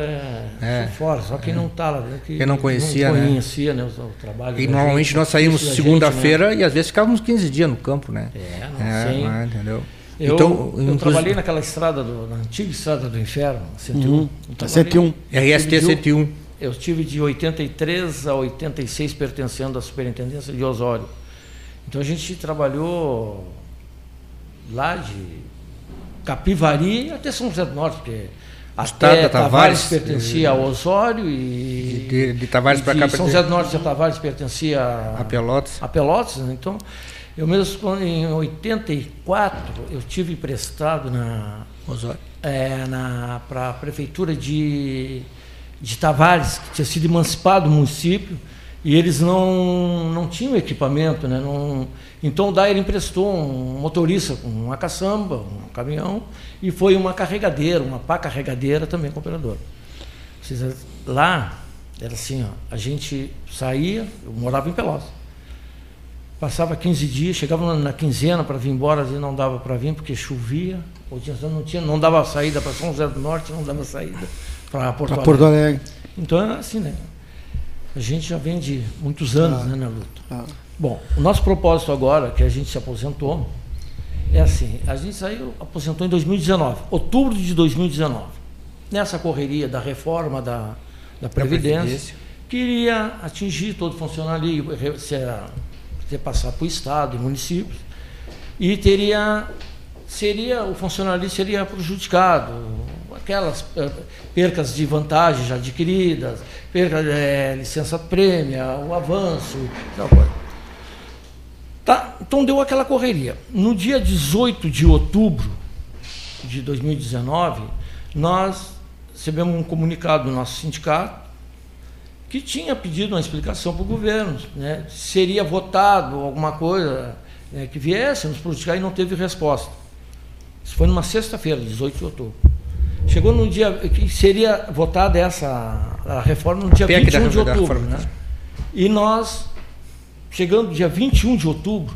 é, é. fora, só quem não está lá dentro. Que quem não conhecia, não conhecia né? o, o trabalho. E normalmente gente, nós saímos segunda-feira né? e às vezes ficávamos 15 dias no campo, né? É, não, é, sem, né, entendeu? Eu, então, eu trabalhei naquela estrada, do, na antiga estrada do inferno, 101. Uhum. 101. RST 101. Eu estive de 83 a 86 pertencendo à superintendência de Osório. Então a gente trabalhou lá de Capivari até São José do Norte, porque Até Tavares, Tavares pertencia ao Osório e. De, de Tavares para cá. São José do Norte a Tavares pertencia a, a Pelotas. A Pelotas, né? então. Eu mesmo, em 84, eu tive emprestado na. É, para a prefeitura de, de Tavares, que tinha sido emancipado do município, e eles não, não tinham equipamento. Né? Não, então o Dair emprestou um motorista com uma caçamba, um caminhão, e foi uma carregadeira, uma pá carregadeira também com o operador. Lá era assim, ó, a gente saía, eu morava em Pelotas. Passava 15 dias, chegava na quinzena para vir embora, às vezes não dava para vir porque chovia, ou tinha, não, tinha, não dava saída para São José do Norte, não dava saída para Porto, Alegre. Porto Alegre. Então era assim, né? A gente já vem de muitos anos ah, né, na luta. Ah. Bom, o nosso propósito agora, que a gente se aposentou, é assim, a gente saiu, aposentou em 2019, outubro de 2019. Nessa correria da reforma da, da Previdência, Previdência. queria atingir todo o funcionalismo, se, passar para o Estado e municípios, e teria, seria, o funcionalismo seria prejudicado, aquelas eh, percas de vantagens adquiridas, perca de é, licença prêmia, o avanço, tal coisa. Tá, então deu aquela correria. No dia 18 de outubro de 2019, nós recebemos um comunicado do nosso sindicato que tinha pedido uma explicação para o governo, né? seria votado alguma coisa né, que viesse nos prejudicar e não teve resposta. Isso foi numa sexta-feira, 18 de outubro. Chegou no dia que seria votada essa a reforma no dia 21 de outubro. Né? E nós, chegando no dia 21 de outubro,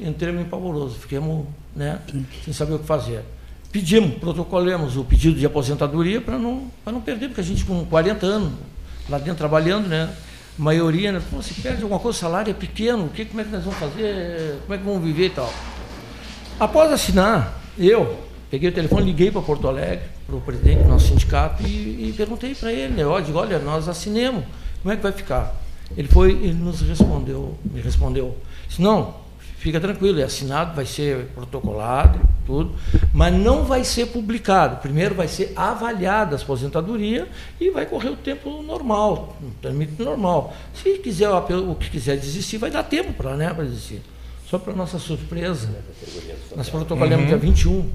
entramos em pavoroso, ficamos né, sem saber o que fazer. Pedimos, protocolamos o pedido de aposentadoria para não, não perder, porque a gente com 40 anos lá dentro trabalhando, né? A maioria, né? Pô, se perde alguma coisa, o salário é pequeno, o que, como é que nós vamos fazer, como é que vamos viver e tal. Após assinar, eu peguei o telefone, liguei para Porto Alegre, para o presidente do nosso sindicato e, e perguntei para ele, né? Eu digo, olha, nós assinemos, como é que vai ficar? Ele foi, ele nos respondeu, me respondeu, disse, não, fica tranquilo, é assinado, vai ser protocolado, tudo, mas não vai ser publicado. Primeiro vai ser avaliada a aposentadoria e vai correr o tempo normal, um permite normal. Se quiser o que quiser desistir, vai dar tempo para né, desistir. Só para nossa surpresa, nós protocolamos uhum. dia 21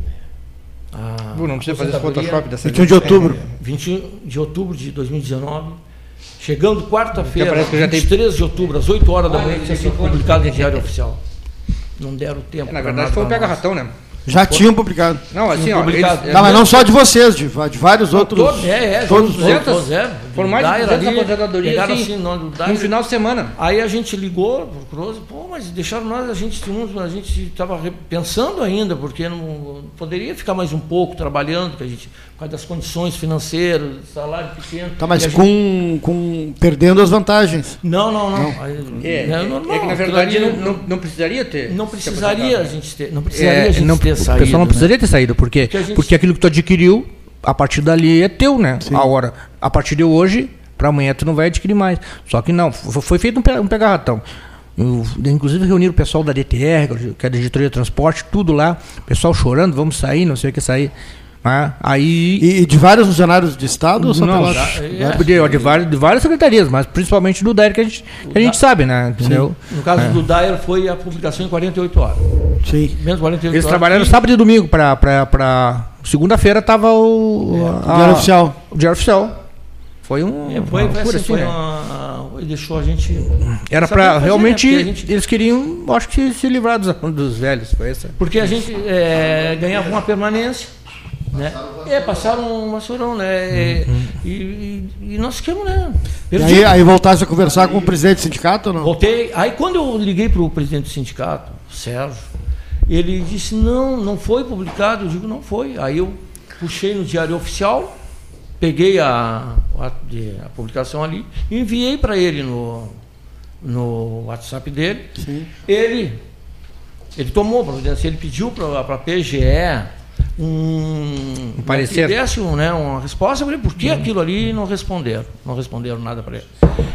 a não precisa fazer Photoshop dessa 21 de outubro. 21 de outubro de 2019. Chegando quarta-feira, 23 de outubro, às 8 horas da manhã, tinha sido publicado em Diário Oficial. Não deram tempo. É, na verdade, foi o pega-ratão, né? Já tinham publicado. Não, assim, ó. Eles, não, mas não só de vocês, de, de vários não, outros. Todos, é, é, todos, todos, todos é, Foram mais de 200 aposentadorias assim, assim, no, no final de semana. Aí a gente ligou pro Cruz, pô, mas deixaram nós, a gente a gente estava pensando ainda, porque não poderia ficar mais um pouco trabalhando, que a gente, por causa das condições financeiras, salário pequeno. Tá, mas com, gente... com perdendo as vantagens. Não, não, não. é, é, é, que na verdade não, não, não, precisaria ter. Não precisaria a gente ter. Não precisaria é, a gente não, ter saído. O pessoal não precisaria né? ter saído, porque, porque, gente... porque aquilo que tu adquiriu, a partir dali é teu, né? Sim. A hora. A partir de hoje, para amanhã tu não vai adquirir mais. Só que não, foi feito um pega-ratão. Inclusive reuniram o pessoal da DTR, que é da Editoria de Transporte, tudo lá, pessoal chorando, vamos sair, não sei o que sair. Né? Aí, e, e, de vários funcionários de Estado? Ou não, já, é, de, de, várias, de várias secretarias, mas principalmente do DAER, que a gente, que a gente sabe, né? Entendeu? No caso é. do DAER foi a publicação em 48 horas. Sim. Menos 48 Eles horas trabalharam que... sábado e domingo para. Segunda-feira estava o. É, a, o Diário Oficial. O Diário Oficial. Foi um. É, foi, uma assim, foi né? uma, deixou a gente. Era para realmente. Né? Gente, eles queriam, acho que, se livrar dos, dos velhos. Foi essa. Porque a gente é, ganhava uma permanência né? É, passaram um vassourão, né? Uhum. E, e, e, nós ficamos, né? E aí, aí voltasse a conversar aí, com o presidente do sindicato ou não? Voltei. Aí quando eu liguei para o presidente do sindicato, Sérgio, ele disse, não, não foi publicado. Eu digo, não foi. Aí eu puxei no diário oficial, peguei a, a, a publicação ali e enviei para ele no, no WhatsApp dele. Sim. Ele, ele tomou providência, ele pediu para a PGE um, um parecer. desse um, né, uma resposta, falei, por que uhum. aquilo ali não responderam? Não responderam nada para ele.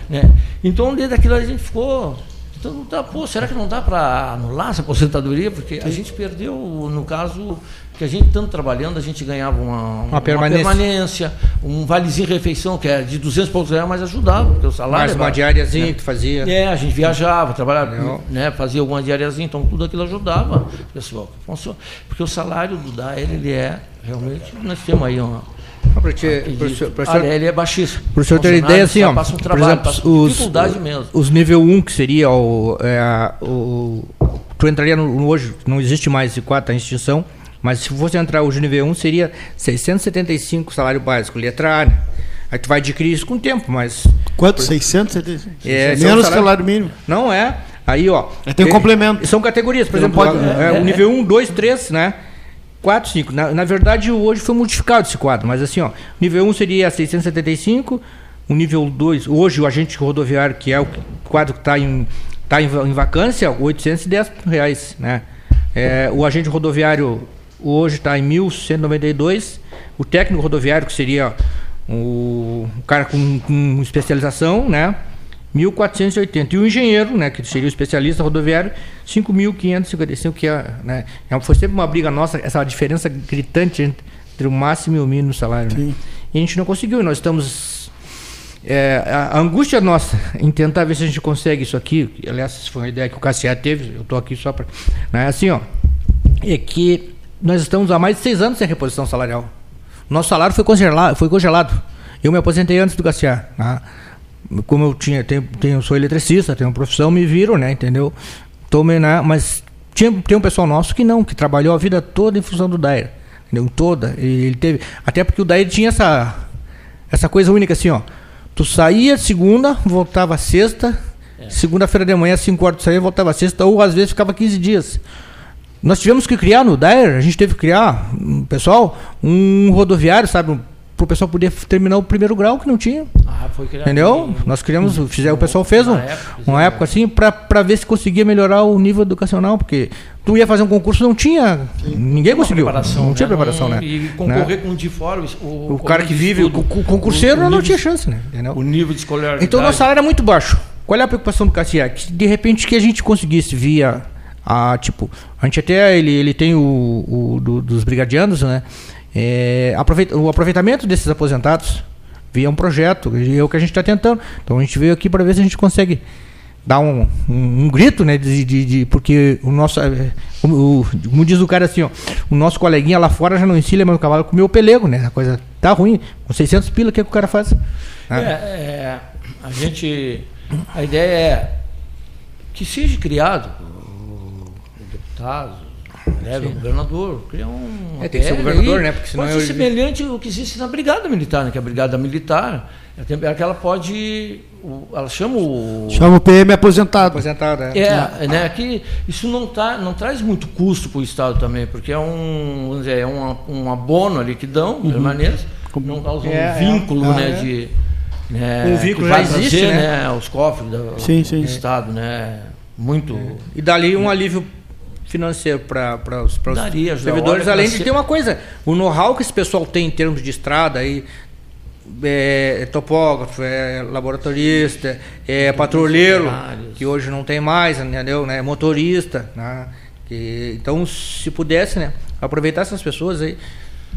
Né? Então, desde aquilo a gente ficou Então, tá, pô, será que não dá para anular essa aposentadoria? Porque a gente perdeu, no caso, que a gente tanto trabalhando, a gente ganhava uma, uma, permanência. uma permanência. um valezinho refeição, que era de 200 e poucos reais, mas ajudava, porque o salário... Mais uma diariazinha né? que fazia. É, a gente viajava, trabalhava, né, fazia alguma diariazinha, então tudo aquilo ajudava. Pessoal, porque o salário do DAE, ele é, realmente, nós temos aí uma para professor, professor, ele é baixíssimo. Para o senhor ter ideia, assim, ó, passa um trabalho, por exemplo, os, dificuldade mesmo. Os nível 1, que seria o, é, o tu entraria no, hoje, não existe mais esse 4, tá em extinção, mas se fosse entrar hoje no nível 1, seria 675 salário básico, letra A. Né? Aí tu vai adquirir isso com o tempo, mas... Quanto? 675? É, Menos salário, salário mínimo. Não é. Aí, ó... Tem um complemento. São categorias, por exemplo, pode, é, é, o nível 1, 2, 3, né? 4, 5. Na, na verdade, hoje foi modificado esse quadro, mas assim, ó, nível 1 seria 675, o nível 2, hoje o agente rodoviário, que é o quadro que está em, tá em, em vacância, 810 reais, né? É, o agente rodoviário hoje está em 1.192, o técnico rodoviário, que seria o, cara com, com especialização, né? 1.480. E o engenheiro, né, que seria o especialista rodoviário, 5.555, que é, né, é foi sempre uma briga nossa, essa diferença gritante entre o máximo e o mínimo salário. Né? E a gente não conseguiu, nós estamos. É, a angústia nossa em tentar ver se a gente consegue isso aqui, aliás, foi uma ideia que o Cassiar teve, eu estou aqui só para. Né, assim, ó, é que nós estamos há mais de seis anos sem reposição salarial. Nosso salário foi congelado. Foi congelado. Eu me aposentei antes do Cassiar. Né? como eu tinha, tenho, tenho, sou eletricista, tenho uma profissão, me viram, né, entendeu? Tomei, né, mas tinha, tem um pessoal nosso que não, que trabalhou a vida toda em função do Dair, entendeu? Toda. Ele teve, até porque o Dair tinha essa, essa coisa única assim, ó. Tu saía segunda, voltava sexta, é. segunda-feira de manhã, 5 horas tu saía, voltava sexta, ou às vezes ficava 15 dias. Nós tivemos que criar no Dair, a gente teve que criar, pessoal, um rodoviário, sabe, para o pessoal poder terminar o primeiro grau que não tinha. Ah, foi criado. Entendeu? Em, Nós criamos, fizer, o pessoal fez um, época, uma época assim para ver se conseguia melhorar o nível educacional, porque tu ia fazer um concurso não tinha, Sim. ninguém conseguiu. Não tinha né? preparação, né? E concorrer né? com de fora, o, o cara que vive, o, o concurseiro o, não tinha chance, né? Entendeu? O nível de escolaridade. Então nosso salário era muito baixo. Qual é a preocupação do Cassiac? De repente que a gente conseguisse via a tipo, a gente até ele ele tem o, o do, dos brigadianos, né? é, aproveita, o aproveitamento desses aposentados via um projeto, e é o que a gente está tentando. Então a gente veio aqui para ver se a gente consegue dar um, um, um grito, né? De, de, de, porque o nosso. É, o, como diz o cara assim, ó, o nosso coleguinha lá fora já não ensina mais o cavalo com o meu pelego, né? A coisa tá ruim. Com 600 pila, o que, é que o cara faz? É, é, a gente. A ideia é que seja criado deputado, né, o governador, criar um. É, tem que ser o governador, aí, né? Porque senão pode ser eu... semelhante ao que existe na Brigada Militar, né? Que a Brigada Militar é que ela pode. Ela chama o. Chama o PM aposentado. Aposentado, é. É, né? Que isso não, tá, não traz muito custo para o Estado também, porque é um, vamos dizer, é um, um abono ali que dão, uhum. permanece, não causa um é, vínculo, é, né? De, né, um vínculo já existe, trazer, né? né? Os cofres do, sim, sim. do Estado, né? Muito. E dali um alívio financeiro para os servidores, além de ter uma coisa, o know-how que esse pessoal tem em termos de estrada, aí, é, é topógrafo, é laboratorista, é patrulheiro, que hoje não tem mais, entendeu? Né? Motorista. Né? Que, então, se pudesse, né, aproveitar essas pessoas aí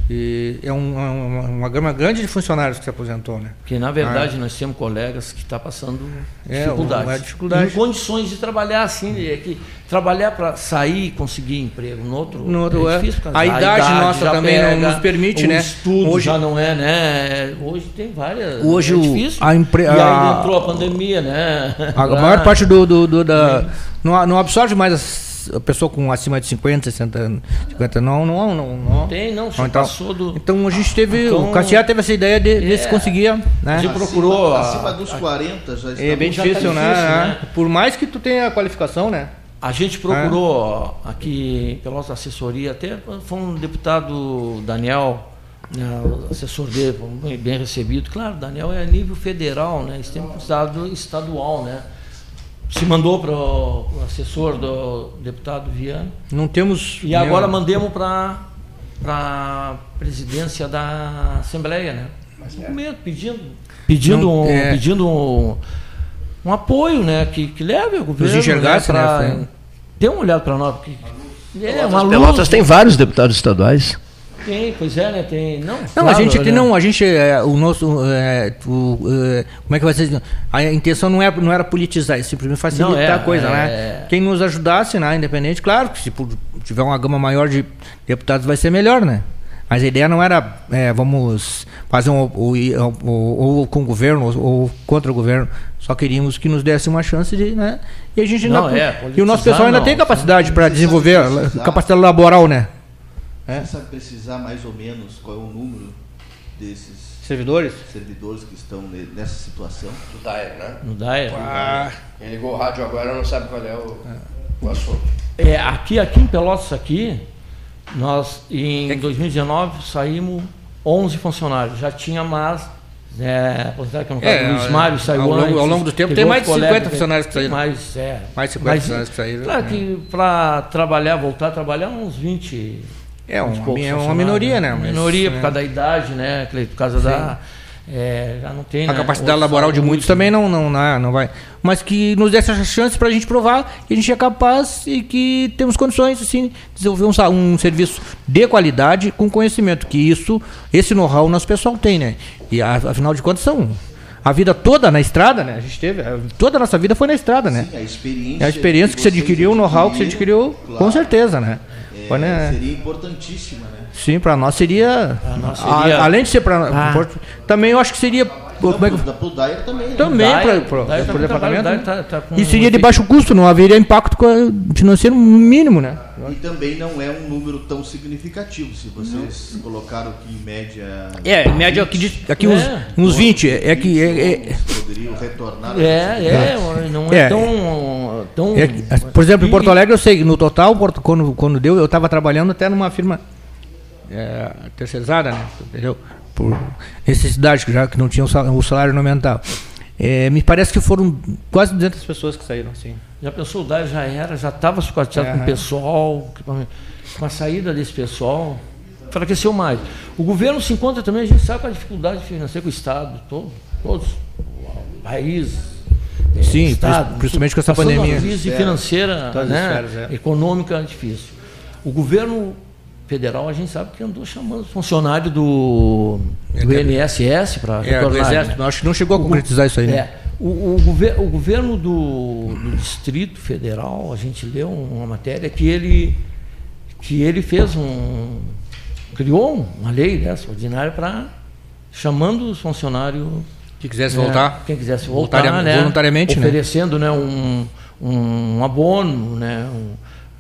e é um, uma, uma gama grande de funcionários que se aposentou, né? Que na verdade ah. nós temos colegas que estão tá passando é, dificuldades. É, dificuldade. Em condições de trabalhar assim, é que trabalhar para sair e conseguir emprego no outro, no outro é, é. difícil. A, a idade, idade nossa também pega, não nos permite, né? Estudo hoje já não é, né? Hoje tem várias. Hoje é difícil. A empre... E aí entrou a pandemia, né? A maior parte do, do, do da não, não absorve mais as a pessoa com acima de 50, 60 anos, 50 não, não, não, não. Tem, não, então, passou do. Então a gente teve. Então, o Cassiar teve essa ideia de é, se conseguia. Né? A gente procurou. Acima, acima dos 40 já está É bem difícil, tá difícil né? né? Por mais que tu tenha a qualificação, né? A gente procurou é. aqui, pela nossa assessoria, até foi um deputado Daniel, né, o assessor dele, bem recebido. Claro, Daniel é a nível federal, né? Esse tempo estado estadual, né? Se mandou para o assessor do deputado Viana. Não temos. E agora mandemos para a presidência da Assembleia, né? Mas com medo, pedindo, pedindo, Não, um, é... pedindo um, um apoio, né? Que, que leve o governo. Nos enxergasse, né? Né? Dê uma olhada para nós. Porque é uma Pelotas tem vários deputados estaduais. Tem, pois é, né? Tem. Não, não claro, a gente tem, não, a gente. É, o nosso. É, o, é, como é que vai ser? A intenção não, é, não era politizar, é simplesmente facilitar é, a coisa, né? É. Quem nos ajudasse né, independente, claro que se tiver uma gama maior de deputados vai ser melhor, né? Mas a ideia não era, é, vamos fazer um, ou, ou, ou, com o governo ou, ou, contra o governo. Só queríamos que nos desse uma chance de, né? E a gente não, ainda, é, e o nosso pessoal ainda não, tem capacidade para desenvolver capacidade laboral, né? É? Você sabe precisar mais ou menos qual é o número desses servidores? Servidores que estão nessa situação? No DAER, né? No DAER. Ah, quem ligou o rádio agora não sabe qual é o, é. o assunto. É, aqui, aqui em Pelotas, aqui, nós, em 2019, saímos 11 funcionários. Já tinha mais. É, que é, Luiz Mário saiu ao longo, antes, ao longo do tempo tem mais de 50 funcionários que saíram. Mais, é, mais de 50 mas, funcionários que saíram. Claro que para trabalhar, voltar a trabalhar, uns 20. É, um, é uma minoria, né? Uma minoria por causa da idade, né? Por causa Sim. da é, já não tem. A né, capacidade laboral de muitos também não, não, não, não vai. Mas que nos dê essa chance para a gente provar que a gente é capaz e que temos condições assim, de desenvolver um, um serviço de qualidade com conhecimento. Que isso, esse know-how, o nosso pessoal tem, né? E afinal de contas são a vida toda na estrada, né? A gente teve. Toda a nossa vida foi na estrada, né? Sim, a experiência. É a experiência que, que você adquiriu, o know-how que você adquiriu, claro, com certeza, né? É, né? Seria importantíssima, né? Sim, para nós seria, nós seria... A, além de ser para ah. também eu acho que seria não, como é que... da Pludair também. Né? Também para o tá departamento. Né? Tá, tá e seria de baixo custo, não haveria impacto financeiro mínimo, né? E também não é um número tão significativo, se vocês não. colocaram aqui em média. É, em média aqui, aqui é. uns, uns 20. É que. É, é, poderiam retornar. É, é, não é, é tão. tão é, por exemplo, em Porto Alegre, eu sei, no total, quando, quando deu, eu estava trabalhando até numa firma é, terceirizada, né? Entendeu? Por necessidade, já que não tinham o salário aumentava. É, me parece que foram quase 200 pessoas que saíram, assim. Já pensou, o DAE já era, já estava sucateado é, com o pessoal, com a saída desse pessoal, enfraqueceu mais. O governo se encontra também, a gente sabe com a dificuldade financeira com o Estado, todo, todos, o país, Sim, Estado, principalmente com essa pandemia. Uma crise financeira, né, esferas, é. econômica difícil. O governo federal, a gente sabe que andou chamando funcionário do, do INSS para é, do Exército. Né? Acho que não chegou a concretizar o, isso aí, né? É, o, o, gover, o governo do, do, Distrito Federal, a gente leu uma matéria que ele, que ele fez um. criou uma lei dessa ordinária para chamando os funcionários. Que quisesse né, voltar. Quem quisesse voltar, né, voluntariamente, né? oferecendo né, um, um abono, né, um,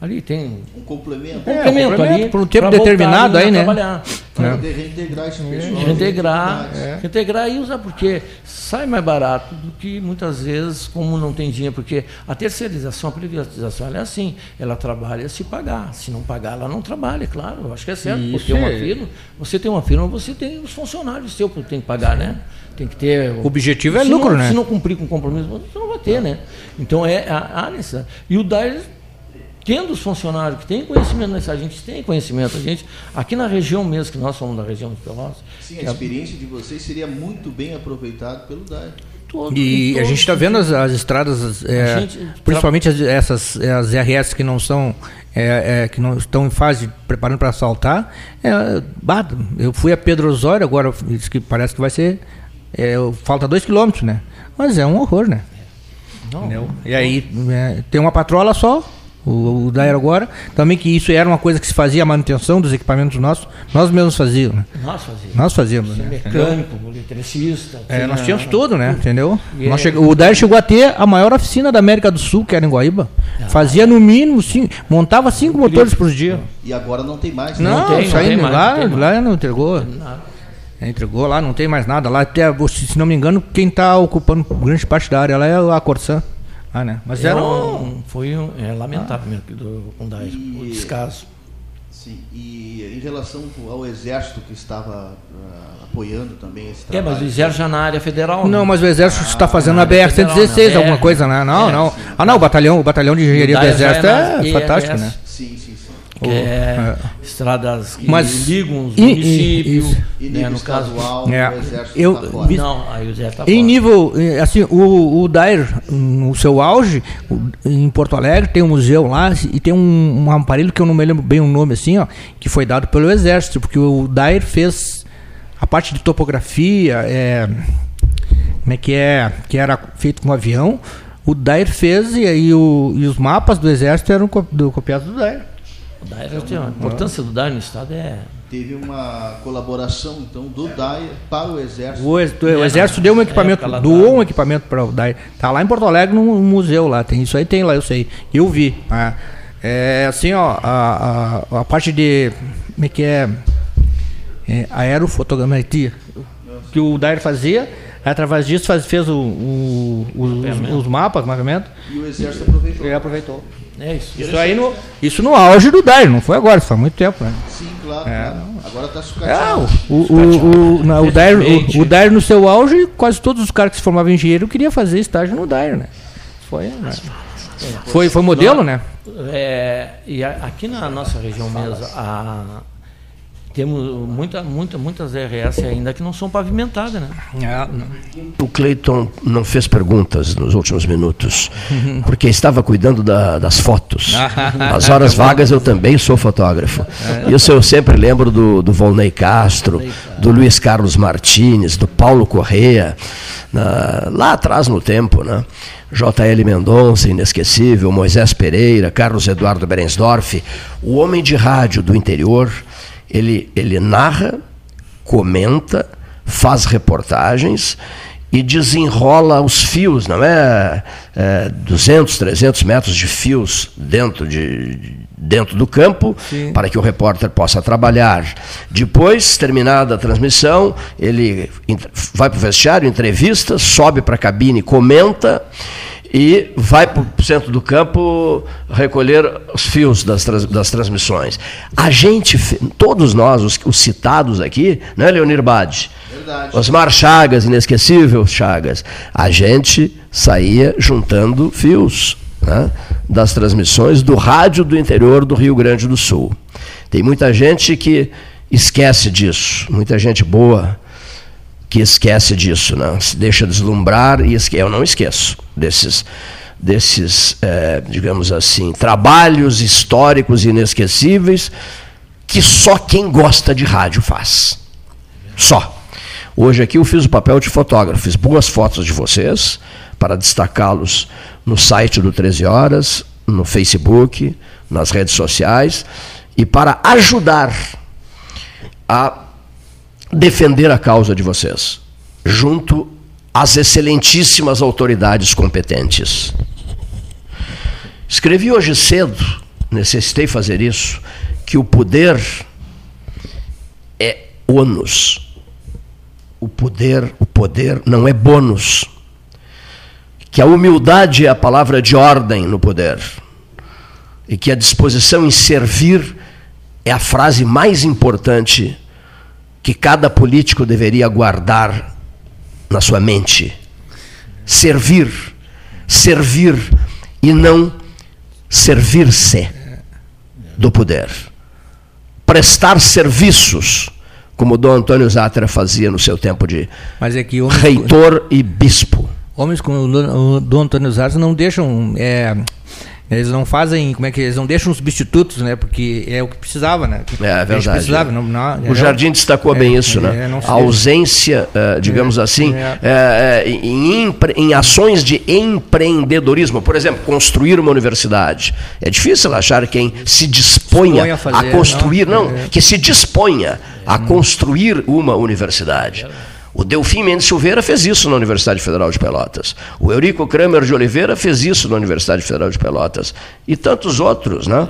Ali tem um complemento. É, um complemento, ali por um tempo determinado aí, né? Trabalhar. Para é. reintegrar esse pessoal. É, reintegrar, é. reintegrar e usar, porque sai mais barato do que muitas vezes, como não tem dinheiro, porque a terceirização, a privatização, ela é assim, ela trabalha se pagar. Se não pagar, ela não trabalha, claro. Eu acho que é certo, Isso porque é. uma firma, você tem uma firma, você tem os funcionários seu que tem que pagar, né? Tem que ter. O objetivo é lucro, não, né? Se não cumprir com o compromisso, você não vai ter, né? Então é a, a necessidade. E o DAIR tendo os funcionários que têm conhecimento nessa, a gente tem conhecimento, a gente, aqui na região mesmo, que nós somos da região de Pelotas. Sim, a experiência de vocês seria muito bem aproveitada pelo DAE. Todo, e a gente está vendo as, as estradas, é, gente, principalmente as, essas as RS que não são é, é, que não estão em fase de preparando para assaltar. É, eu fui a Pedro Osório agora, que parece que vai ser é, falta dois quilômetros, né? Mas é um horror, né? Não, e aí é, tem uma patrola só, o, o da agora. Também que isso era uma coisa que se fazia a manutenção dos equipamentos nossos, nós mesmos fazíamos. Né? Nós fazíamos. Nós fazíamos. Né? Mecânico, eletricista. É, nós tínhamos tudo, né? Entendeu? É, che... O Dair chegou a ter a maior oficina da América do Sul, que era em Guaíba. Ah, Fazia no mínimo, cinco, montava cinco motores por dia. E agora não tem mais. Né? Não, não tem, saindo não tem lá, mais, lá não entregou. Não é, entregou lá, não tem mais nada. Lá até, se não me engano, quem está ocupando grande parte da área lá é a Corsan. Ah, né? Mas era um, foi um, é, lamentável mesmo do, com o descaso. Sim, e em relação ao exército que estava uh, apoiando também esse trabalho. É, mas o exército já na área federal. Não, né? mas o exército ah, está fazendo a BR-116, né? alguma coisa, né? Não, é, não. Sim, ah, não, o batalhão, o batalhão de engenharia do exército é, é, fantástico, né? Sim, sim, sim. Que é, é, estradas que Mas, ligam os municípios, e, né, no caso, é, o exército eu, tá Não, aí o exército tá Em nível, assim, o, o Dair, no seu auge, em Porto Alegre, tem um museu lá e tem um, um aparelho que eu não me lembro bem o nome assim, ó, que foi dado pelo exército, porque o Dair fez a parte de topografia, é, como é que é, que era feito com avião, o Dair fez e aí o, e os mapas do exército eram do, copiados do Dair. O Dair, a importância do Dair no estado é teve uma colaboração então do DAI para o exército. O, ex, o exército deu um equipamento, doou um equipamento para o DAI. Tá lá em Porto Alegre no museu lá, tem isso aí tem lá, eu sei. Eu vi. Né? É assim, ó, a, a, a parte de como é que é, é aerofotogrametria que o DAI fazia através disso faz, fez o, o, os, os, mapas, mapeamento. E o exército aproveitou. Ele aproveitou. É isso. Isso aí no, isso no auge do DAIR, não foi agora, faz muito tempo, né? Sim, claro. É. claro. Agora está sucateado. É, o, o, o, o, DAIR, o, o DAIR no seu auge, quase todos os caras que se formavam em engenheiro queriam fazer estágio no DAIR, né? Foi, né? Foi, foi modelo, né? É, e aqui na nossa região mesmo, a, temos muita, muita, muitas RS ainda que não são pavimentadas, né? É, o Cleiton não fez perguntas nos últimos minutos, porque estava cuidando da, das fotos. As horas vagas eu também sou fotógrafo. É. Isso eu sempre lembro do, do Volney Castro, do Luiz Carlos Martins, do Paulo Correa, na, lá atrás no tempo, né? J.L. Mendonça, inesquecível, Moisés Pereira, Carlos Eduardo Berensdorf, o homem de rádio do interior, ele, ele narra, comenta, faz reportagens e desenrola os fios, não é, é 200, 300 metros de fios dentro, de, dentro do campo Sim. para que o repórter possa trabalhar. Depois, terminada a transmissão, ele vai para o vestiário, entrevista, sobe para a cabine, comenta e vai para o centro do campo recolher os fios das, das transmissões. A gente, todos nós, os, os citados aqui, né, Leonir Bade? Verdade. Osmar Chagas, inesquecível Chagas. A gente saía juntando fios né, das transmissões do rádio do interior do Rio Grande do Sul. Tem muita gente que esquece disso, muita gente boa que esquece disso, não? se deixa deslumbrar e esque... eu não esqueço desses, desses é, digamos assim, trabalhos históricos inesquecíveis que só quem gosta de rádio faz. Só. Hoje aqui eu fiz o papel de fotógrafo, fiz boas fotos de vocês para destacá-los no site do 13 Horas, no Facebook, nas redes sociais e para ajudar a defender a causa de vocês, junto às excelentíssimas autoridades competentes. Escrevi hoje cedo, necessitei fazer isso, que o poder é ônus. O poder, o poder não é bônus. Que a humildade é a palavra de ordem no poder. E que a disposição em servir é a frase mais importante que cada político deveria guardar na sua mente. Servir, servir e não servir-se do poder. Prestar serviços, como Dom Antônio Zatra fazia no seu tempo de é reitor e bispo. Homens como o Dom Antônio Zatra não deixam é, eles não fazem, como é que eles não deixam substitutos, né? Porque é o que precisava, né? É, é verdade. Precisava, é. Não, não, o Jardim destacou é, bem isso, né? É, a ausência, uh, digamos assim, uh, em, em ações de empreendedorismo, por exemplo, construir uma universidade. É difícil achar quem se disponha a, fazer, a, construir, não, não que se disponha a construir uma universidade. O Delfim Mendes Silveira fez isso na Universidade Federal de Pelotas. O Eurico Kramer de Oliveira fez isso na Universidade Federal de Pelotas. E tantos outros, né?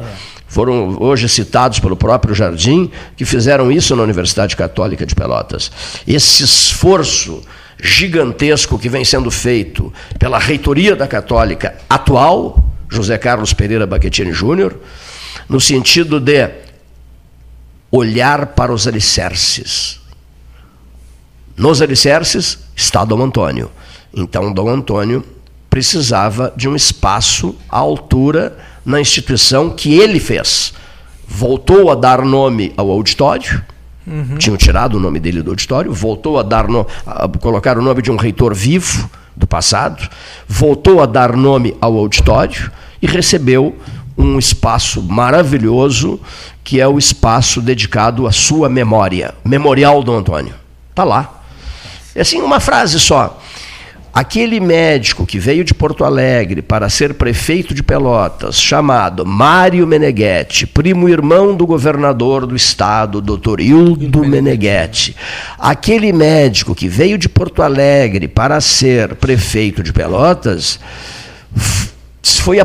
Foram hoje citados pelo próprio Jardim, que fizeram isso na Universidade Católica de Pelotas. Esse esforço gigantesco que vem sendo feito pela reitoria da Católica atual, José Carlos Pereira Baquetini Júnior, no sentido de olhar para os alicerces nos alicerces está Dom Antônio. Então, Dom Antônio precisava de um espaço à altura na instituição que ele fez. voltou a dar nome ao auditório. Uhum. Tinham tirado o nome dele do auditório, voltou a dar no, a colocar o nome de um reitor vivo do passado, voltou a dar nome ao auditório e recebeu um espaço maravilhoso que é o espaço dedicado à sua memória, Memorial do Antônio. Está lá. É assim, uma frase só. Aquele médico que veio de Porto Alegre para ser prefeito de Pelotas, chamado Mário Meneghetti, primo irmão do governador do estado, doutor Hildo Meneghetti. Aquele médico que veio de Porto Alegre para ser prefeito de Pelotas, foi,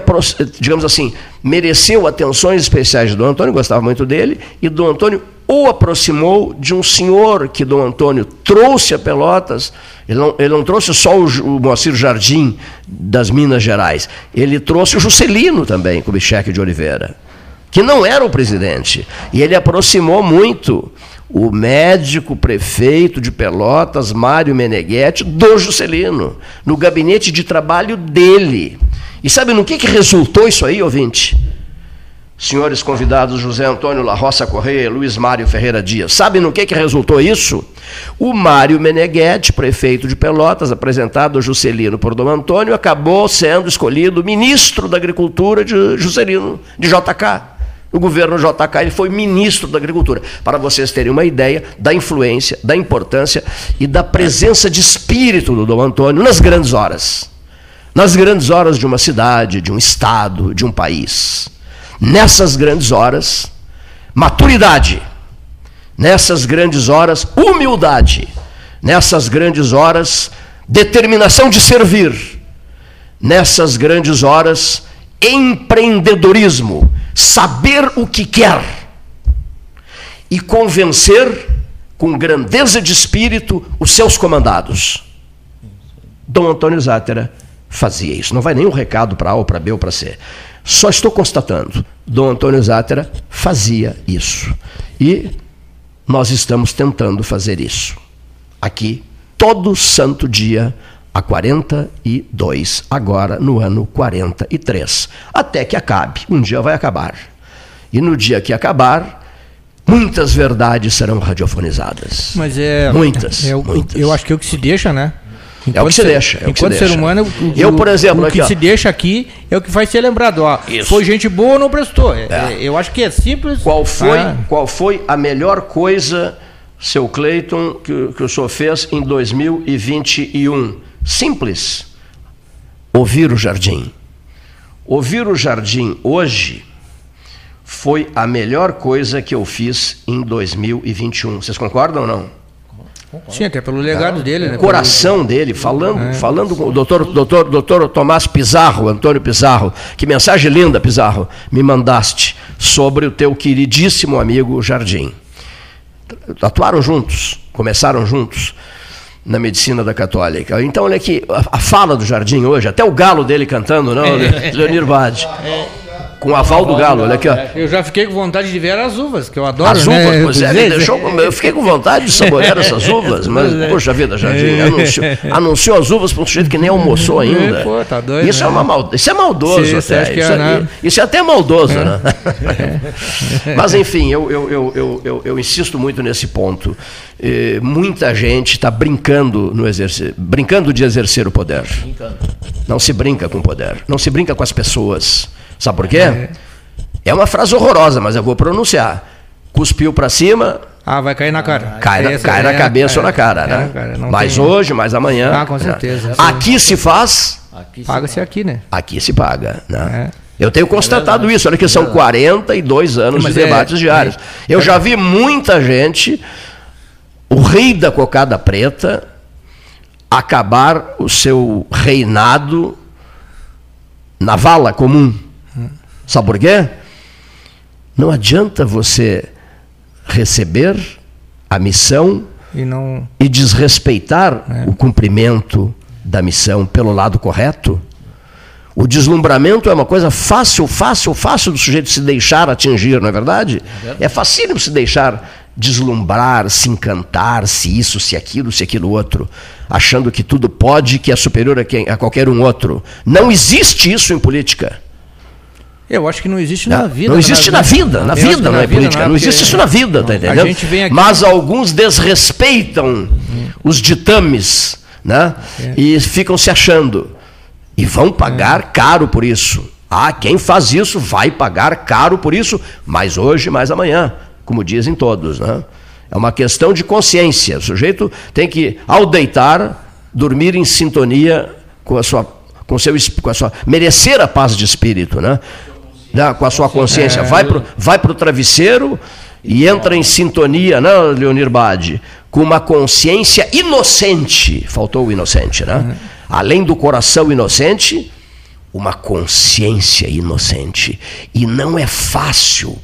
digamos assim, mereceu atenções especiais do Antônio, gostava muito dele, e do Antônio o aproximou de um senhor que Dom Antônio trouxe a Pelotas. Ele não, ele não trouxe só o, o Moacir Jardim das Minas Gerais, ele trouxe o Juscelino também, Kubitschek de Oliveira, que não era o presidente. E ele aproximou muito o médico prefeito de Pelotas, Mário Meneghetti, do Juscelino, no gabinete de trabalho dele. E sabe no que, que resultou isso aí, ouvinte? senhores convidados José Antônio La Roça Correia Luiz Mário Ferreira Dias. Sabe no que, que resultou isso? O Mário Meneghetti, prefeito de Pelotas, apresentado a Juscelino por Dom Antônio, acabou sendo escolhido ministro da Agricultura de Juscelino, de JK. No governo JK, ele foi ministro da Agricultura. Para vocês terem uma ideia da influência, da importância e da presença de espírito do Dom Antônio nas grandes horas. Nas grandes horas de uma cidade, de um estado, de um país nessas grandes horas, maturidade, nessas grandes horas, humildade, nessas grandes horas, determinação de servir, nessas grandes horas, empreendedorismo, saber o que quer e convencer com grandeza de espírito os seus comandados. Dom Antônio Zátera fazia isso. Não vai nenhum recado para A ou para B ou para C. Só estou constatando, Dom Antônio Zátera fazia isso. E nós estamos tentando fazer isso. Aqui, todo santo dia, há 42, agora no ano 43. Até que acabe. Um dia vai acabar. E no dia que acabar, muitas verdades serão radiofonizadas. Mas é. Muitas. É, muitas. Eu acho que é o que se deixa, né? Enquanto é o que se deixa. É enquanto se ser deixa. humano, o, eu, por exemplo, o que aqui, se deixa aqui é o que vai ser lembrado. Ó, foi gente boa ou não prestou. É. É, eu acho que é simples. Qual foi, ah. qual foi a melhor coisa, seu Cleiton, que, que o senhor fez em 2021? Simples. Ouvir o jardim. Ouvir o jardim hoje foi a melhor coisa que eu fiz em 2021. Vocês concordam ou não? Sim, até pelo legado dele, né? O coração dele, falando, é. falando com o doutor, doutor, doutor Tomás Pizarro, Antônio Pizarro. Que mensagem linda, Pizarro, me mandaste sobre o teu queridíssimo amigo Jardim. Atuaram juntos, começaram juntos na medicina da católica. Então, olha aqui, a, a fala do Jardim hoje, até o galo dele cantando, não, Leonir Bade. É. Com aval do Galo, olha aqui, ó. Eu já fiquei com vontade de ver as uvas, que eu adoro. As uvas, né? pois é, me deixou, eu fiquei com vontade de saborear essas uvas, mas, é. poxa vida, Jardim, anunciou, anunciou as uvas para um sujeito que nem almoçou ainda. Pô, tá doido. Isso, é né? é, uma mal, isso é maldoso, Sim, até. Isso, é, né? isso, é, até maldoso, é. né? mas, enfim, eu, eu, eu, eu, eu, eu insisto muito nesse ponto. Eh, muita gente está brincando no exercer, brincando de exercer o poder. Brincando. Não se brinca com o poder, não se brinca com as pessoas. Sabe por quê? É, é uma frase horrorosa, mas eu vou pronunciar. Cuspiu para cima. Ah, vai cair na cara. Cai, na, cai na cabeça é, ou na cara, né? Cara, mais tem... hoje, mais amanhã. Ah, com certeza. Aqui se faz. Paga-se aqui, né? Aqui se paga. Né? É. Eu tenho constatado isso, olha que são 42 anos de debates é, diários. Eu já vi muita gente, o rei da cocada preta, acabar o seu reinado na vala comum. Sabe por quê? Não adianta você receber a missão e, não... e desrespeitar é. o cumprimento da missão pelo lado correto. O deslumbramento é uma coisa fácil, fácil, fácil do sujeito se deixar atingir, não é verdade? É, é facílimo se deixar deslumbrar, se encantar, se isso, se aquilo, se aquilo outro, achando que tudo pode, que é superior a, quem, a qualquer um outro. Não existe isso em política. Eu acho que não existe na vida. Não existe na, vida, na vida, não é política. Não existe isso na vida, tá entendendo? Aqui... Mas alguns desrespeitam hum. os ditames, né? É. E ficam se achando. E vão pagar é. caro por isso. Ah, quem faz isso vai pagar caro por isso, mais hoje, mais amanhã, como dizem todos, né? É uma questão de consciência. O sujeito tem que, ao deitar, dormir em sintonia com a sua, com seu, com a sua, merecer a paz de espírito, né? Né, com a sua consciência. Vai para vai o travesseiro e entra em sintonia, né, Leonir Bade? Com uma consciência inocente. Faltou o inocente, né? Uhum. Além do coração inocente, uma consciência inocente. E não é fácil,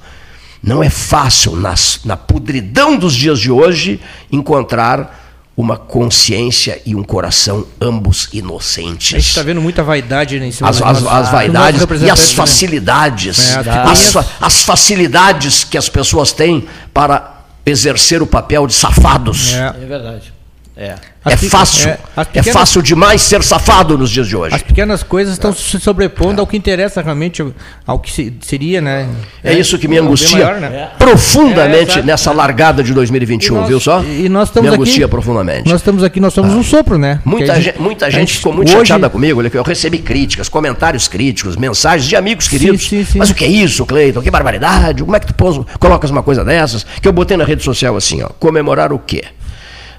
não é fácil, nas, na podridão dos dias de hoje, encontrar uma consciência e um coração ambos inocentes. A gente está vendo muita vaidade né, em cima as, as, as vaidades e as né? facilidades, é, as, as, facilidades que as pessoas têm para exercer o papel de safados. É, é verdade. É. É fácil. É, é, pequenas, é, fácil demais ser safado nos dias de hoje. As pequenas coisas estão é. se sobrepondo ao que interessa realmente, ao que seria, né? É, isso que me angustia maior, né? profundamente nessa largada de 2021, nós, viu só? E nós estamos me angustia aqui, profundamente. Nós estamos aqui, nós somos ah. um sopro, né? Muita gente, muita gente, gente ficou muito hoje... chateada comigo. Eu recebi críticas, comentários críticos, mensagens de amigos queridos. Sim, sim, sim. Mas o que é isso, Cleiton? Que barbaridade! Como é que tu pôs, colocas uma coisa dessas? Que eu botei na rede social assim, ó. Comemorar o quê?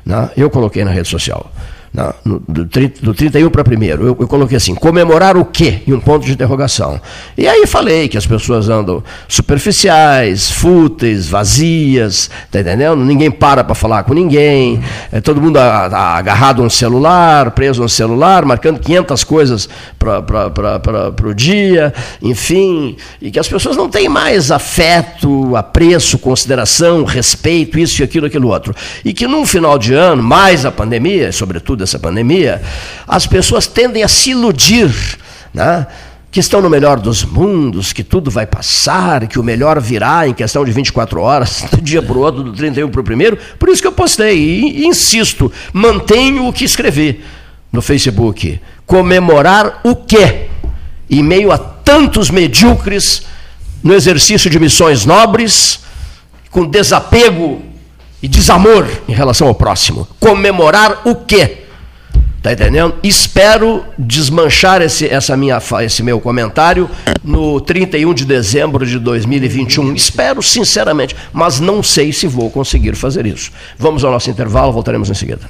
Né? Eu coloquei na rede social. No, do, 30, do 31 para primeiro, eu, eu, coloquei assim, comemorar o quê? E um ponto de interrogação. E aí falei que as pessoas andam superficiais, fúteis, vazias, tá entendendo? Ninguém para para falar com ninguém, é, todo mundo a, a, agarrado a um celular, preso a um celular, marcando 500 coisas para o dia, enfim, e que as pessoas não têm mais afeto, apreço, consideração, respeito, isso e aquilo, aquilo outro. E que num final de ano, mais a pandemia, sobretudo dessa pandemia, as pessoas tendem a se iludir, né? que estão no melhor dos mundos, que tudo vai passar, que o melhor virá em questão de 24 horas, do dia para o outro, do 31 para o primeiro. Por isso que eu postei e, insisto, mantenho o que escrevi no Facebook. Comemorar o quê? Em meio a tantos medíocres no exercício de missões nobres, com desapego e desamor em relação ao próximo. Comemorar o quê? Tá entendendo? Espero desmanchar esse, essa minha, esse meu comentário no 31 de dezembro de 2021. Espero, sinceramente, mas não sei se vou conseguir fazer isso. Vamos ao nosso intervalo, voltaremos em seguida.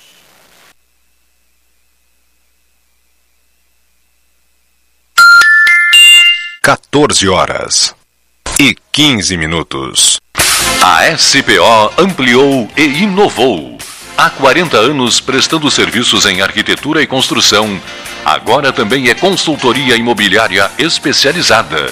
14 horas e 15 minutos. A SPO ampliou e inovou. Há 40 anos prestando serviços em arquitetura e construção. Agora também é consultoria imobiliária especializada.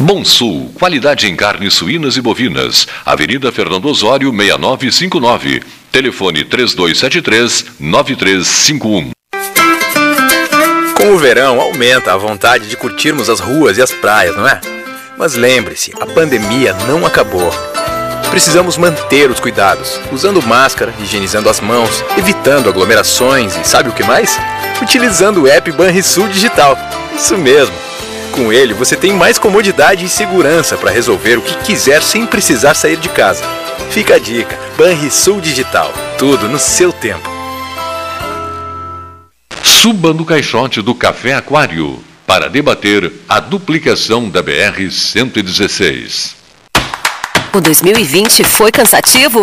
Monsul, qualidade em carnes suínas e bovinas. Avenida Fernando Osório, 6959. Telefone 3273 9351. Com o verão, aumenta a vontade de curtirmos as ruas e as praias, não é? Mas lembre-se, a pandemia não acabou. Precisamos manter os cuidados, usando máscara, higienizando as mãos, evitando aglomerações e sabe o que mais? Utilizando o app Banrisul Digital. Isso mesmo. Com ele, você tem mais comodidade e segurança para resolver o que quiser sem precisar sair de casa. Fica a dica: Banrisul Digital. Tudo no seu tempo. Suba no caixote do Café Aquário para debater a duplicação da BR-116. O 2020 foi cansativo?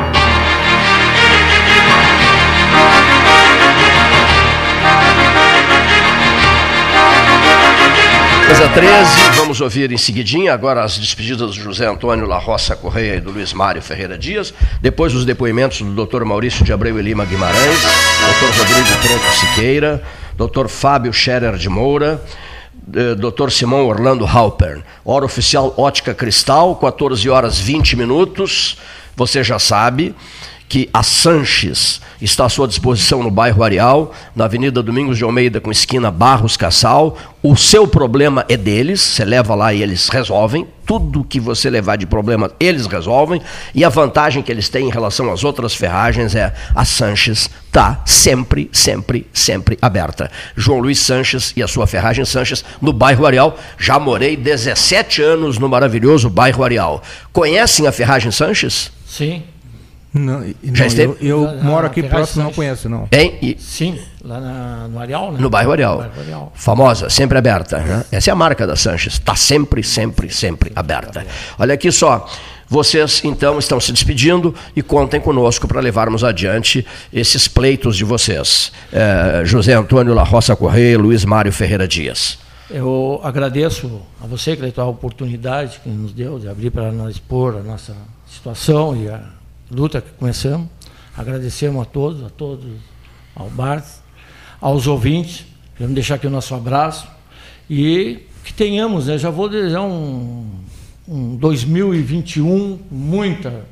Mesa 13, vamos ouvir em seguidinha agora as despedidas do José Antônio La Roça Correia e do Luiz Mário Ferreira Dias, depois os depoimentos do Dr. Maurício de Abreu e Lima Guimarães, Dr. Rodrigo Tronco Siqueira, Dr. Fábio Scherer de Moura, eh, Dr. Simão Orlando Halpern. Hora oficial Ótica Cristal, 14 horas 20 minutos. Você já sabe que a Sanches está à sua disposição no bairro Areal, na Avenida Domingos de Almeida, com esquina Barros Cassal. O seu problema é deles, você leva lá e eles resolvem. Tudo que você levar de problema, eles resolvem. E a vantagem que eles têm em relação às outras ferragens é a Sanches está sempre, sempre, sempre aberta. João Luiz Sanches e a sua ferragem Sanches no bairro Areal. Já morei 17 anos no maravilhoso bairro Areal. Conhecem a ferragem Sanches? Sim. Não, Já esteve? Eu, eu moro aqui próximo, não conheço, não. Tem? E... Sim, lá na, no Areal, né? No bairro Areal. No bairro Areal. Famosa, sempre aberta. Né? Essa é a marca da Sanches. Está sempre, sempre, sempre aberta. Olha aqui só. Vocês, então, estão se despedindo e contem conosco para levarmos adiante esses pleitos de vocês. É, José Antônio La Roça Correia Luiz Mário Ferreira Dias. Eu agradeço a você, Cleiton, a oportunidade que nos deu de abrir para nós expor a nossa situação e a luta que começamos. Agradecemos a todos, a todos, ao Bart, aos ouvintes. Queremos deixar aqui o nosso abraço. E que tenhamos, né, já vou desejar um, um 2021 muita,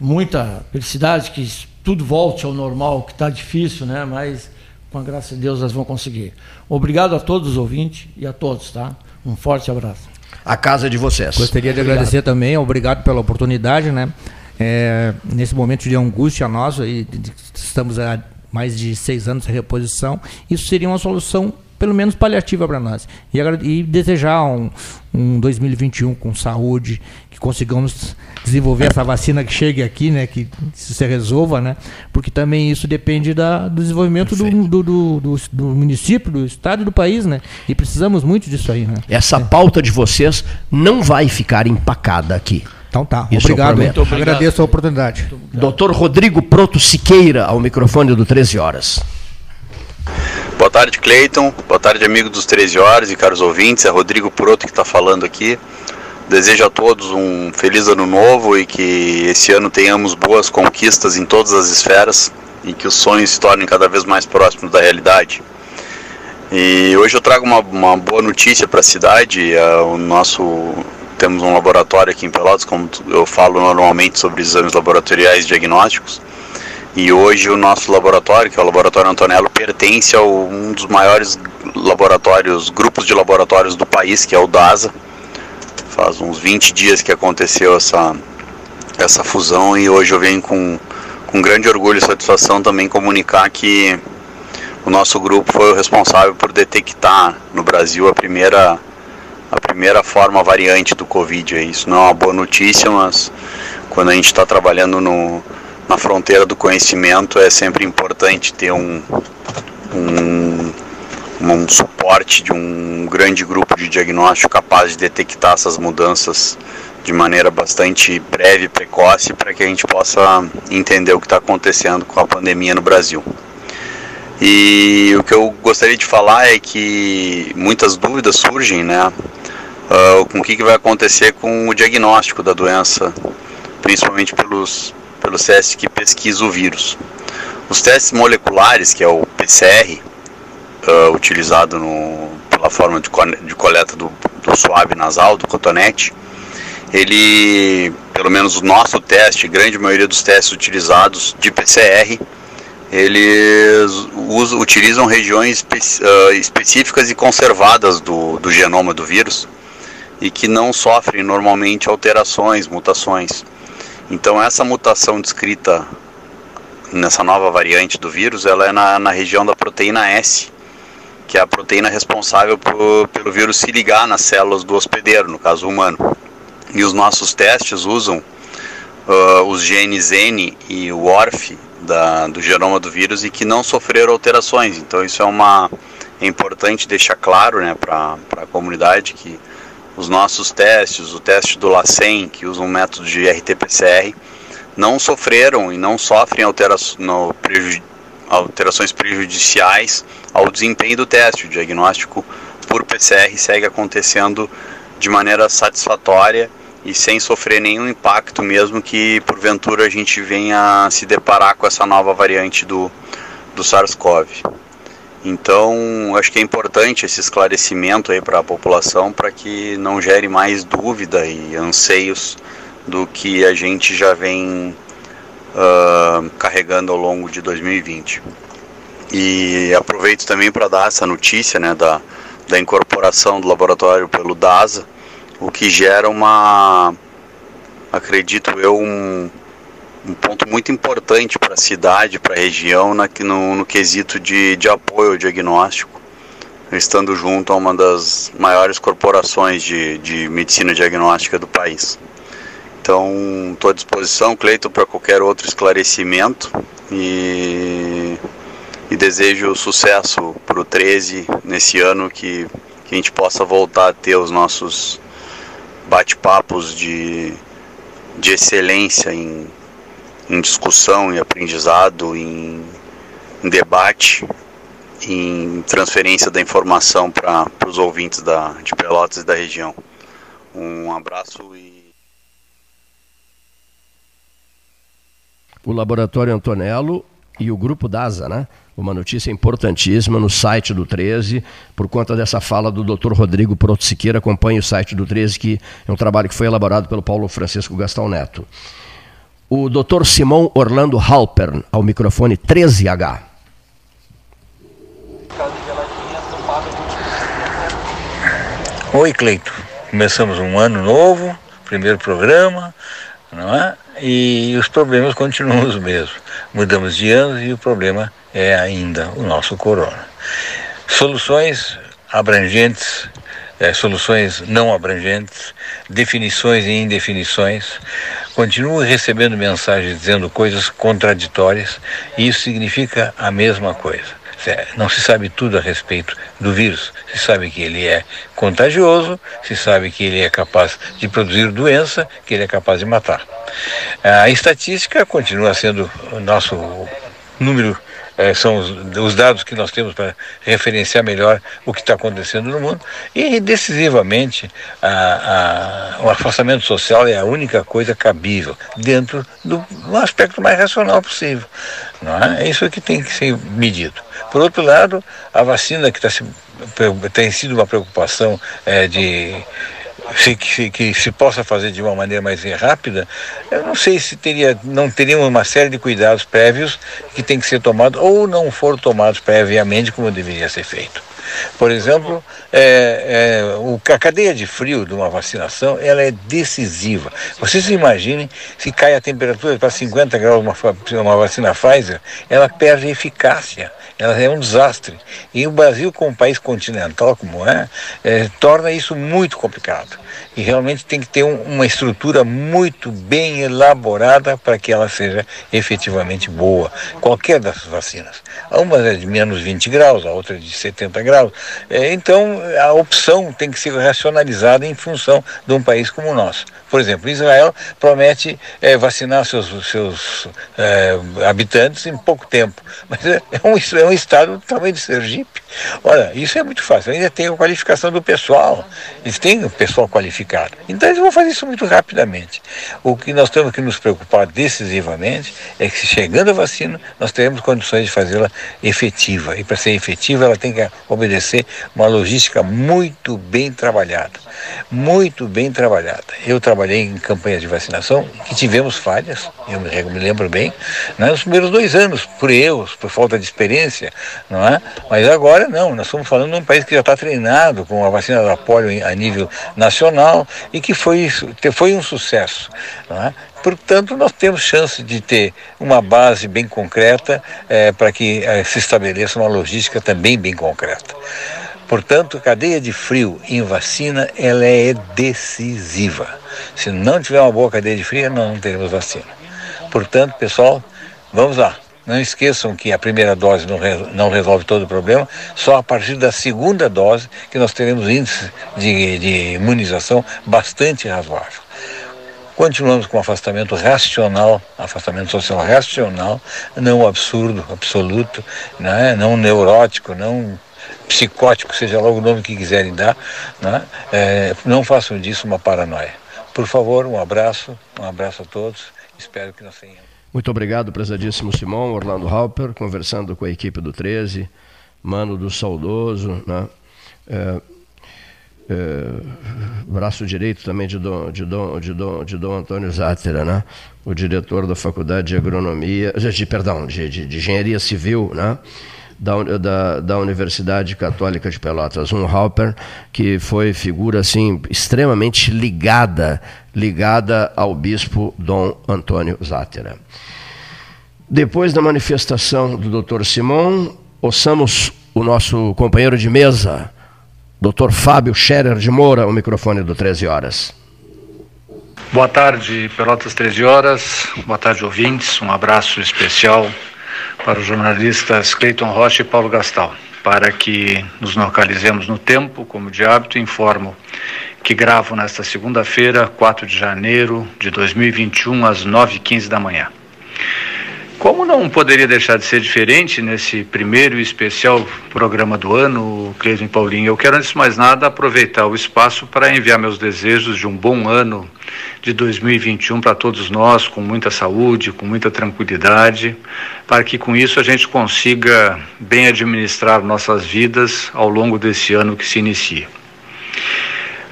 muita felicidade, que tudo volte ao normal, que está difícil, né, mas com a graça de Deus, nós vamos conseguir. Obrigado a todos os ouvintes e a todos, tá? Um forte abraço. A casa de vocês. Gostaria de obrigado. agradecer também, obrigado pela oportunidade, né? É, nesse momento de angústia nossa, e estamos há mais de seis anos em reposição, isso seria uma solução pelo menos paliativa para nós. E, e, desejar um, um 2021 com saúde, que consigamos desenvolver essa vacina que chegue aqui, né, que se resolva, né, porque também isso depende da, do desenvolvimento do, do, do, do, município, do estado e do país, né, e precisamos muito disso aí. Né. Essa pauta de vocês não vai ficar empacada aqui. Então tá, Isso obrigado. Muito obrigado. Agradeço a oportunidade. Doutor Rodrigo Proto Siqueira, ao microfone do 13 Horas. Boa tarde, Cleiton. Boa tarde, amigo dos 13 Horas e caros ouvintes. É Rodrigo Proto que está falando aqui. Desejo a todos um feliz ano novo e que esse ano tenhamos boas conquistas em todas as esferas e que os sonhos se tornem cada vez mais próximos da realidade. E hoje eu trago uma, uma boa notícia para a cidade. É o nosso temos um laboratório aqui em Pelotas, como eu falo normalmente sobre exames laboratoriais e diagnósticos. E hoje o nosso laboratório, que é o Laboratório Antonello, pertence a um dos maiores laboratórios, grupos de laboratórios do país, que é o DASA. Faz uns 20 dias que aconteceu essa, essa fusão e hoje eu venho com, com grande orgulho e satisfação também comunicar que o nosso grupo foi o responsável por detectar no Brasil a primeira a primeira forma variante do Covid. Isso não é uma boa notícia, mas quando a gente está trabalhando no, na fronteira do conhecimento é sempre importante ter um, um, um suporte de um grande grupo de diagnóstico capaz de detectar essas mudanças de maneira bastante breve e precoce para que a gente possa entender o que está acontecendo com a pandemia no Brasil. E o que eu gostaria de falar é que muitas dúvidas surgem, né? Com o que, que vai acontecer com o diagnóstico da doença, principalmente pelos, pelos testes que pesquisam o vírus. Os testes moleculares, que é o PCR, uh, ah, utilizado no, pela forma de, de coleta do, do suave nasal, do cotonete, ele, pelo menos o nosso teste, grande maioria dos testes utilizados de PCR, eles usam, utilizam regiões espe uh, específicas e conservadas do, do genoma do vírus e que não sofrem normalmente alterações, mutações. Então essa mutação descrita nessa nova variante do vírus, ela é na, na região da proteína S, que é a proteína responsável por, pelo vírus se ligar nas células do hospedeiro, no caso humano. E os nossos testes usam uh, os genes N e o ORF da, do genoma do vírus e que não sofreram alterações. Então isso é uma é importante deixar claro né, para a comunidade que os nossos testes, o teste do LACEN, que usa um método de RT-PCR, não sofreram e não sofrem altera no, preju alterações prejudiciais ao desempenho do teste. O diagnóstico por PCR segue acontecendo de maneira satisfatória e sem sofrer nenhum impacto, mesmo que porventura a gente venha se deparar com essa nova variante do, do SARS-CoV. Então, acho que é importante esse esclarecimento aí para a população para que não gere mais dúvida e anseios do que a gente já vem uh, carregando ao longo de 2020. E aproveito também para dar essa notícia né, da, da incorporação do laboratório pelo DASA, o que gera uma, acredito eu, um, um ponto muito importante para a cidade, para a região, na, no, no quesito de, de apoio ao diagnóstico, estando junto a uma das maiores corporações de, de medicina diagnóstica do país. Então, estou à disposição, Cleito, para qualquer outro esclarecimento e, e desejo sucesso para o 13 nesse ano, que, que a gente possa voltar a ter os nossos bate-papos de, de excelência em, em discussão, em aprendizado, em, em debate, em transferência da informação para os ouvintes da, de Pelotas e da região. Um abraço e. O Laboratório Antonello e o Grupo DASA, né? Uma notícia importantíssima no site do 13, por conta dessa fala do Dr. Rodrigo Proto Siqueira. Acompanhe o site do 13, que é um trabalho que foi elaborado pelo Paulo Francisco Gastão Neto o Dr. Simão Orlando Halpern, ao microfone 13H. Oi, Cleito. Começamos um ano novo, primeiro programa, não é? E os problemas continuam os mesmos. Mudamos de anos e o problema é ainda o nosso corona. Soluções abrangentes é, soluções não abrangentes, definições e indefinições. Continuo recebendo mensagens dizendo coisas contraditórias e isso significa a mesma coisa. Não se sabe tudo a respeito do vírus. Se sabe que ele é contagioso, se sabe que ele é capaz de produzir doença, que ele é capaz de matar. A estatística continua sendo o nosso número é, são os, os, dados que nós temos para referenciar melhor o que está acontecendo no mundo. E decisivamente, a, a, o afastamento social é a única coisa cabível dentro do, aspecto mais racional possível. É? é isso que tem que ser medido. Por outro lado, a vacina que tá se, tem sido uma preocupação é, de se, que, que, se possa fazer de uma maneira mais rápida, eu não sei se teria, não teria uma série de cuidados prévios que tem que ser tomados ou não foram tomados previamente como deveria ser feito. Por exemplo, é, é, a cadeia de frio de uma vacinação ela é decisiva. Vocês imaginem se cai a temperatura para 50 graus uma, uma vacina Pfizer, ela perde eficácia ela é um desastre. E o Brasil, como país continental como é, é torna isso muito complicado. E realmente tem que ter um, uma estrutura muito bem elaborada para que ela seja efetivamente boa. Qualquer dessas vacinas. Uma é de menos 20 graus, a outra é de 70 graus. É, então, a opção tem que ser racionalizada em função de um país como o nosso. Por exemplo, Israel promete é, vacinar seus, seus é, habitantes em pouco tempo, mas é, é um, é um estado do tamanho de Sergipe. Olha, isso é muito fácil. Ainda tem a qualificação do pessoal, eles têm o pessoal qualificado. Então eles vão fazer isso muito rapidamente. O que nós temos que nos preocupar decisivamente é que, chegando a vacina, nós teremos condições de fazê-la efetiva. E para ser efetiva, ela tem que obedecer uma logística muito bem trabalhada. Muito bem trabalhada. Eu trabalhei em campanhas de vacinação que tivemos falhas, eu me lembro bem, né, nos primeiros dois anos, por erros, por falta de experiência, não é? Mas agora não, nós estamos falando de um país que já está treinado com a vacina da polio a nível nacional e que foi, foi um sucesso. É? Portanto, nós temos chance de ter uma base bem concreta é, para que é, se estabeleça uma logística também bem concreta. Portanto, cadeia de frio em vacina ela é decisiva. Se não tiver uma boa cadeia de frio, não teremos vacina. Portanto, pessoal, vamos lá. Não esqueçam que a primeira dose não, não resolve todo o problema, só a partir da segunda dose que nós teremos índice de, de imunização bastante razoável. Continuamos com afastamento racional, afastamento social racional, não absurdo, absoluto, né? não neurótico, não psicótico, seja lá o nome que quiserem dar, né? é, não façam disso uma paranoia. Por favor, um abraço, um abraço a todos. Espero que nós tenhamos. Muito obrigado, prezadíssimo Simão, Orlando Halper, conversando com a equipe do 13, Mano do Saudoso, né? É, é, braço direito também de Dom, de Dom, de Dom, de Dom Antônio Zátera, né? o diretor da Faculdade de Agronomia, de, perdão, de, de, de Engenharia Civil, né? da, da, da Universidade Católica de Pelotas, um Halper que foi figura assim extremamente ligada, ligada ao bispo Dom Antônio Zátera. Depois da manifestação do Dr. Simão, ouçamos o nosso companheiro de mesa, Dr. Fábio Scherer de Moura, o microfone do 13 horas. Boa tarde, Pelotas 13 horas. Boa tarde, ouvintes. Um abraço especial para os jornalistas Cleiton Rocha e Paulo Gastal, para que nos localizemos no tempo, como de hábito, informo que gravo nesta segunda-feira, 4 de janeiro de 2021, às 9h15 da manhã. Como não poderia deixar de ser diferente nesse primeiro e especial programa do ano, Cleiton e Paulinho, eu quero, antes de mais nada, aproveitar o espaço para enviar meus desejos de um bom ano de 2021 para todos nós, com muita saúde, com muita tranquilidade, para que com isso a gente consiga bem administrar nossas vidas ao longo desse ano que se inicia.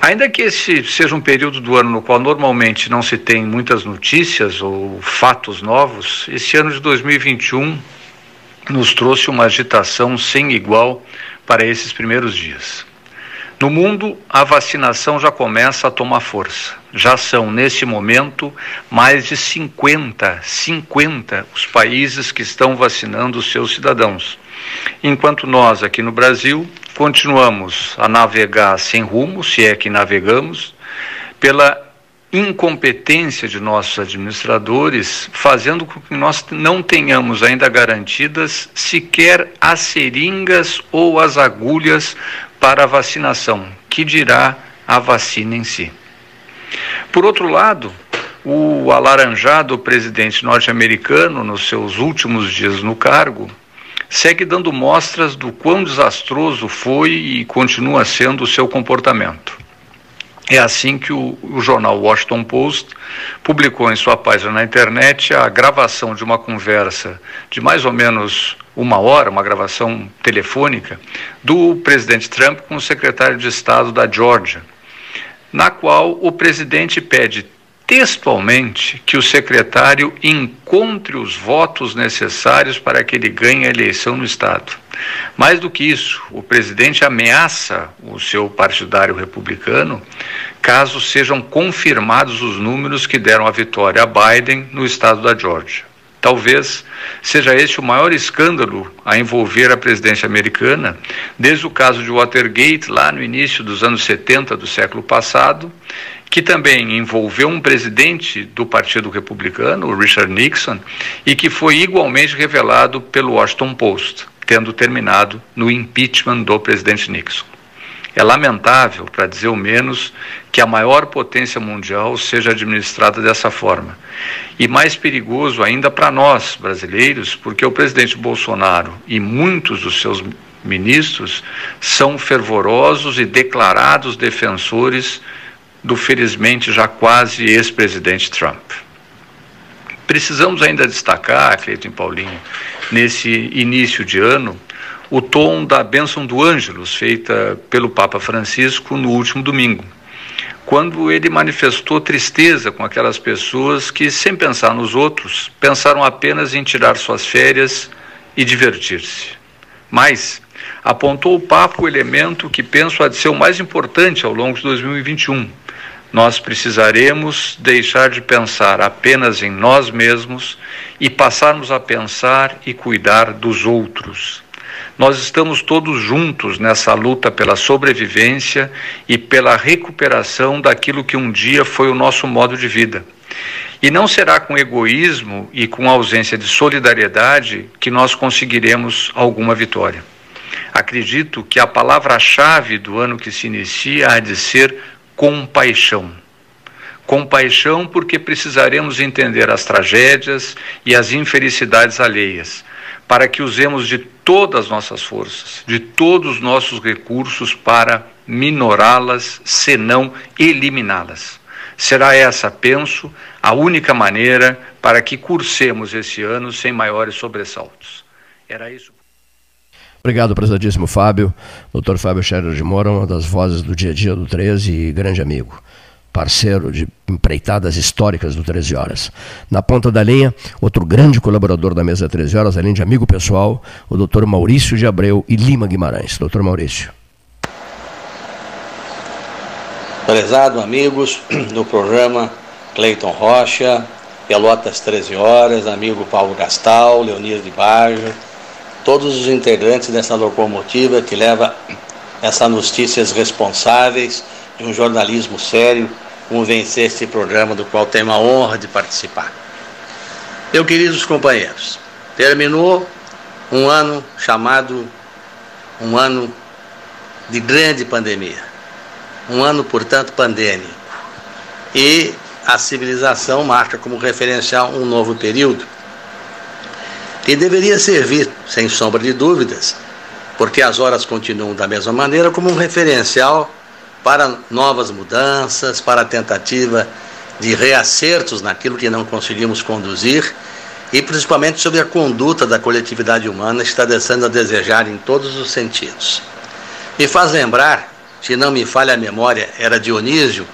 Ainda que esse seja um período do ano no qual normalmente não se tem muitas notícias ou fatos novos, esse ano de 2021 nos trouxe uma agitação sem igual para esses primeiros dias. No mundo, a vacinação já começa a tomar força. Já são, nesse momento, mais de 50, 50 os países que estão vacinando os seus cidadãos. Enquanto nós, aqui no Brasil, continuamos a navegar sem rumo, se é que navegamos, pela incompetência de nossos administradores, fazendo com que nós não tenhamos ainda garantidas sequer as seringas ou as agulhas para a vacinação, que dirá a vacina em si. Por outro lado, o alaranjado presidente norte-americano, nos seus últimos dias no cargo, segue dando mostras do quão desastroso foi e continua sendo o seu comportamento. É assim que o, o, jornal Washington Post publicou em sua página na internet a gravação de uma conversa de mais ou menos uma hora, uma gravação telefônica, do presidente Trump com o secretário de Estado da Georgia, na qual o presidente pede textualmente que o secretário encontre os votos necessários para que ele ganhe a eleição no Estado. Mais do que isso, o presidente ameaça o seu partidário republicano caso sejam confirmados os números que deram a vitória a Biden no estado da Georgia. Talvez seja este o maior escândalo a envolver a presidência americana, desde o caso de Watergate, lá no início dos anos 70 do século passado, que também envolveu um presidente do Partido Republicano, Richard Nixon, e que foi igualmente revelado pelo Washington Post, tendo terminado no impeachment do presidente Nixon. É lamentável, para dizer o menos, que a maior potência mundial seja administrada dessa forma. E mais perigoso ainda para nós, brasileiros, porque o presidente Bolsonaro e muitos dos seus ministros são fervorosos e declarados defensores do felizmente já quase ex-presidente Trump. Precisamos ainda destacar, Cleiton Paulinho, nesse início de ano, o tom da bênção do Ângelus, feita pelo Papa Francisco no último domingo, quando ele manifestou tristeza com aquelas pessoas que, sem pensar nos outros, pensaram apenas em tirar suas férias e divertir-se. Mas apontou o Papa o elemento que penso há de ser o mais importante ao longo de 2021. Nós precisaremos deixar de pensar apenas em nós mesmos e passarmos a pensar e cuidar dos outros nós estamos todos juntos nessa luta pela sobrevivência e pela recuperação daquilo que um dia foi o nosso modo de vida. E não será com egoísmo e com ausência de solidariedade que nós conseguiremos alguma vitória. Acredito que a palavra-chave do ano que se inicia há de ser compaixão. Compaixão, porque precisaremos entender as tragédias e as infelicidades alheias, para que usemos de todas as nossas forças, de todos os nossos recursos para minorá-las, senão eliminá-las. Será essa, penso, a única maneira para que cursemos esse ano sem maiores sobressaltos. Era isso. Obrigado, prezadíssimo Fábio. Dr. Fábio Scherer de Moura, uma das vozes do dia a dia do 13 e grande amigo parceiro de empreitadas históricas do 13 Horas. Na ponta da linha, outro grande colaborador da mesa 13 Horas, além de amigo pessoal, o doutor Maurício de Abreu e Lima Guimarães. Doutor Maurício. Prezado amigos do programa Cleiton Rocha, Pelotas 13 Horas, amigo Paulo Gastal, Leonir de Barja, todos os integrantes dessa locomotiva que leva essas notícias responsáveis de um jornalismo sério Vamos vencer este programa do qual tenho a honra de participar. Meu queridos companheiros, terminou um ano chamado um ano de grande pandemia. Um ano, portanto, pandêmico. E a civilização marca como referencial um novo período. E deveria servir, sem sombra de dúvidas, porque as horas continuam da mesma maneira, como um referencial para novas mudanças, para a tentativa de reacertos naquilo que não conseguimos conduzir e principalmente sobre a conduta da coletividade humana está deixando a desejar em todos os sentidos. Me faz lembrar, se não me falha a memória, era Dionísio,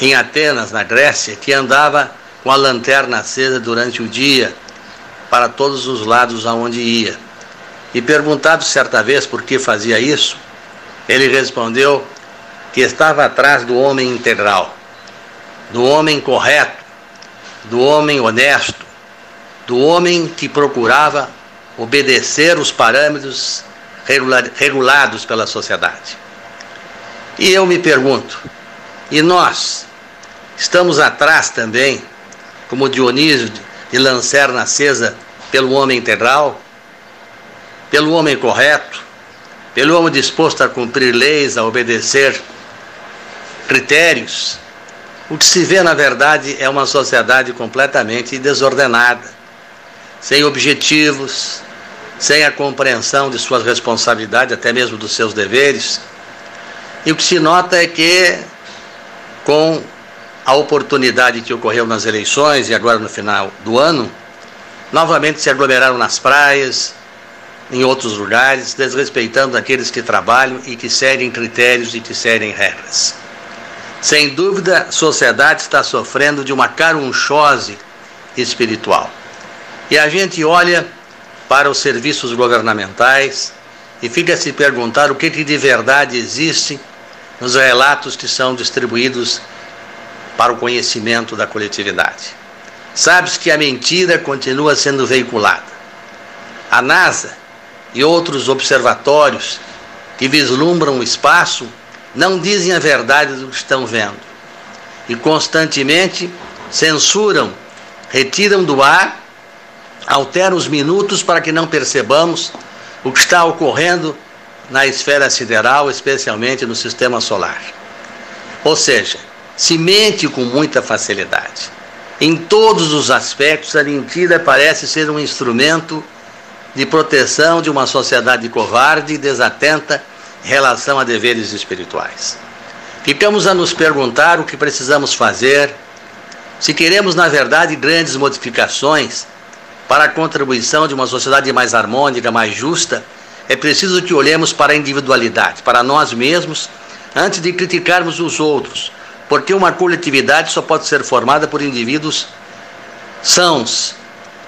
em Atenas, na Grécia, que andava com a lanterna acesa durante o dia para todos os lados aonde ia. E perguntado certa vez por que fazia isso, Ele respondeu que estava atrás do homem integral, do homem correto, do homem honesto, do homem que procurava obedecer os parâmetros regulados pela sociedade. E eu me pergunto, e nós estamos atrás também, como Dionísio de lancerna acesa, pelo homem integral, pelo homem correto, pelo homem disposto a cumprir leis, a obedecer critérios. O que se vê, na verdade, é uma sociedade completamente desordenada, sem objetivos, sem a compreensão de suas responsabilidades, até mesmo dos seus deveres. E o que se nota é que, com a oportunidade que ocorreu nas eleições e agora no final do ano, novamente se aglomeraram nas praias, em outros lugares, desrespeitando aqueles que trabalham e que seguem critérios e que seguem regras. Sem dúvida, a sociedade está sofrendo de uma carunchose espiritual. E a gente olha para os serviços governamentais e fica a se perguntar o que, que de verdade existe nos relatos que são distribuídos para o conhecimento da coletividade. Sabes que a mentira continua sendo veiculada. A NASA e outros observatórios que vislumbram o espaço não dizem a verdade do que estão vendo e constantemente censuram, retiram do ar, alteram os minutos para que não percebamos o que está ocorrendo na esfera sideral, especialmente no sistema solar. Ou seja, se mente com muita facilidade. Em todos os aspectos, a mentira parece ser um instrumento de proteção de uma sociedade covarde e desatenta em relação a deveres espirituais. Ficamos a nos perguntar o que precisamos fazer, se queremos, na verdade, grandes modificações para a contribuição de uma sociedade mais harmônica, mais justa, é preciso que olhemos para a individualidade, para nós mesmos, antes de criticarmos os outros, porque uma coletividade só pode ser formada por indivíduos sãos,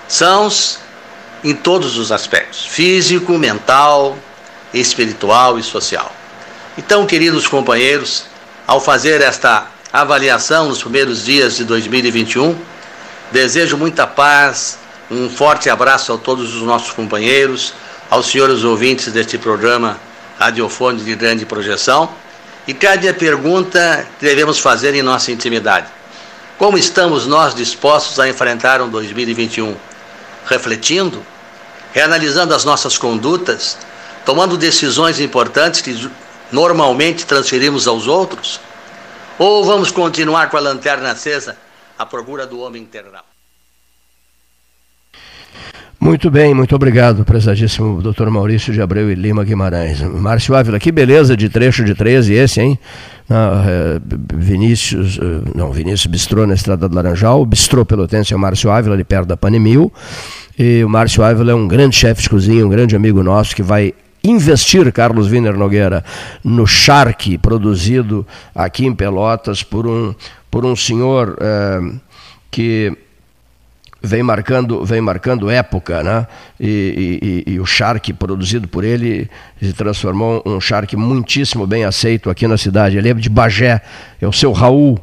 sãos em todos os aspectos: físico, mental, espiritual e social. Então, queridos companheiros, ao fazer esta avaliação nos primeiros dias de 2021, desejo muita paz, um forte abraço a todos os nossos companheiros, aos senhores ouvintes deste programa radiofônico de grande projeção. E cada pergunta devemos fazer em nossa intimidade: como estamos nós dispostos a enfrentar um 2021? Refletindo, reanalisando as nossas condutas, tomando decisões importantes que normalmente transferimos aos outros? Ou vamos continuar com a lanterna acesa à procura do homem integral? Muito bem, muito obrigado, prezadíssimo doutor Maurício de Abreu e Lima Guimarães. Márcio Ávila, que beleza de trecho de 13 esse, hein? é, Vinícius, eh, não, Vinícius Bistrô na Estrada do Laranjal, Bistrô Pelotense é o Márcio Ávila, ali perto da Panemil. E o Márcio Ávila é um grande chefe de cozinha, um grande amigo nosso que vai investir, Carlos Wiener Nogueira, no charque produzido aqui em Pelotas por um, por um senhor é, que vem marcando, vem marcando época, né? E, e, e, o charque produzido por ele se transformou um charque muitíssimo bem aceito aqui na cidade. Ele é de Bagé, é o seu Raul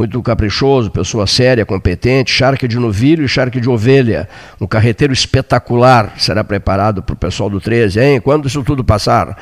muito caprichoso, pessoa séria, competente, charque de novilho e charque de ovelha. Um carreteiro espetacular será preparado para o pessoal do 13, hein? Quando isso tudo passar?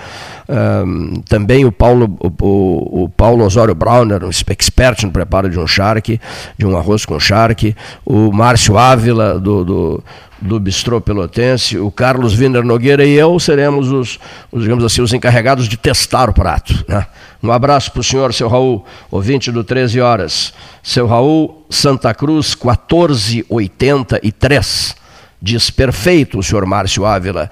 Um, também o Paulo, o, o, Paulo Osório Browner, um expert no preparo de um charque, de um arroz com charque. O Márcio Ávila, do, do do Bistrô Pelotense, o Carlos Wiener Nogueira e eu seremos os, os, digamos assim, os encarregados de testar o prato. Né? Um abraço para o senhor, seu Raul, ouvinte do 13 Horas. Seu Raul, Santa Cruz, 1483. Diz perfeito o senhor Márcio Ávila.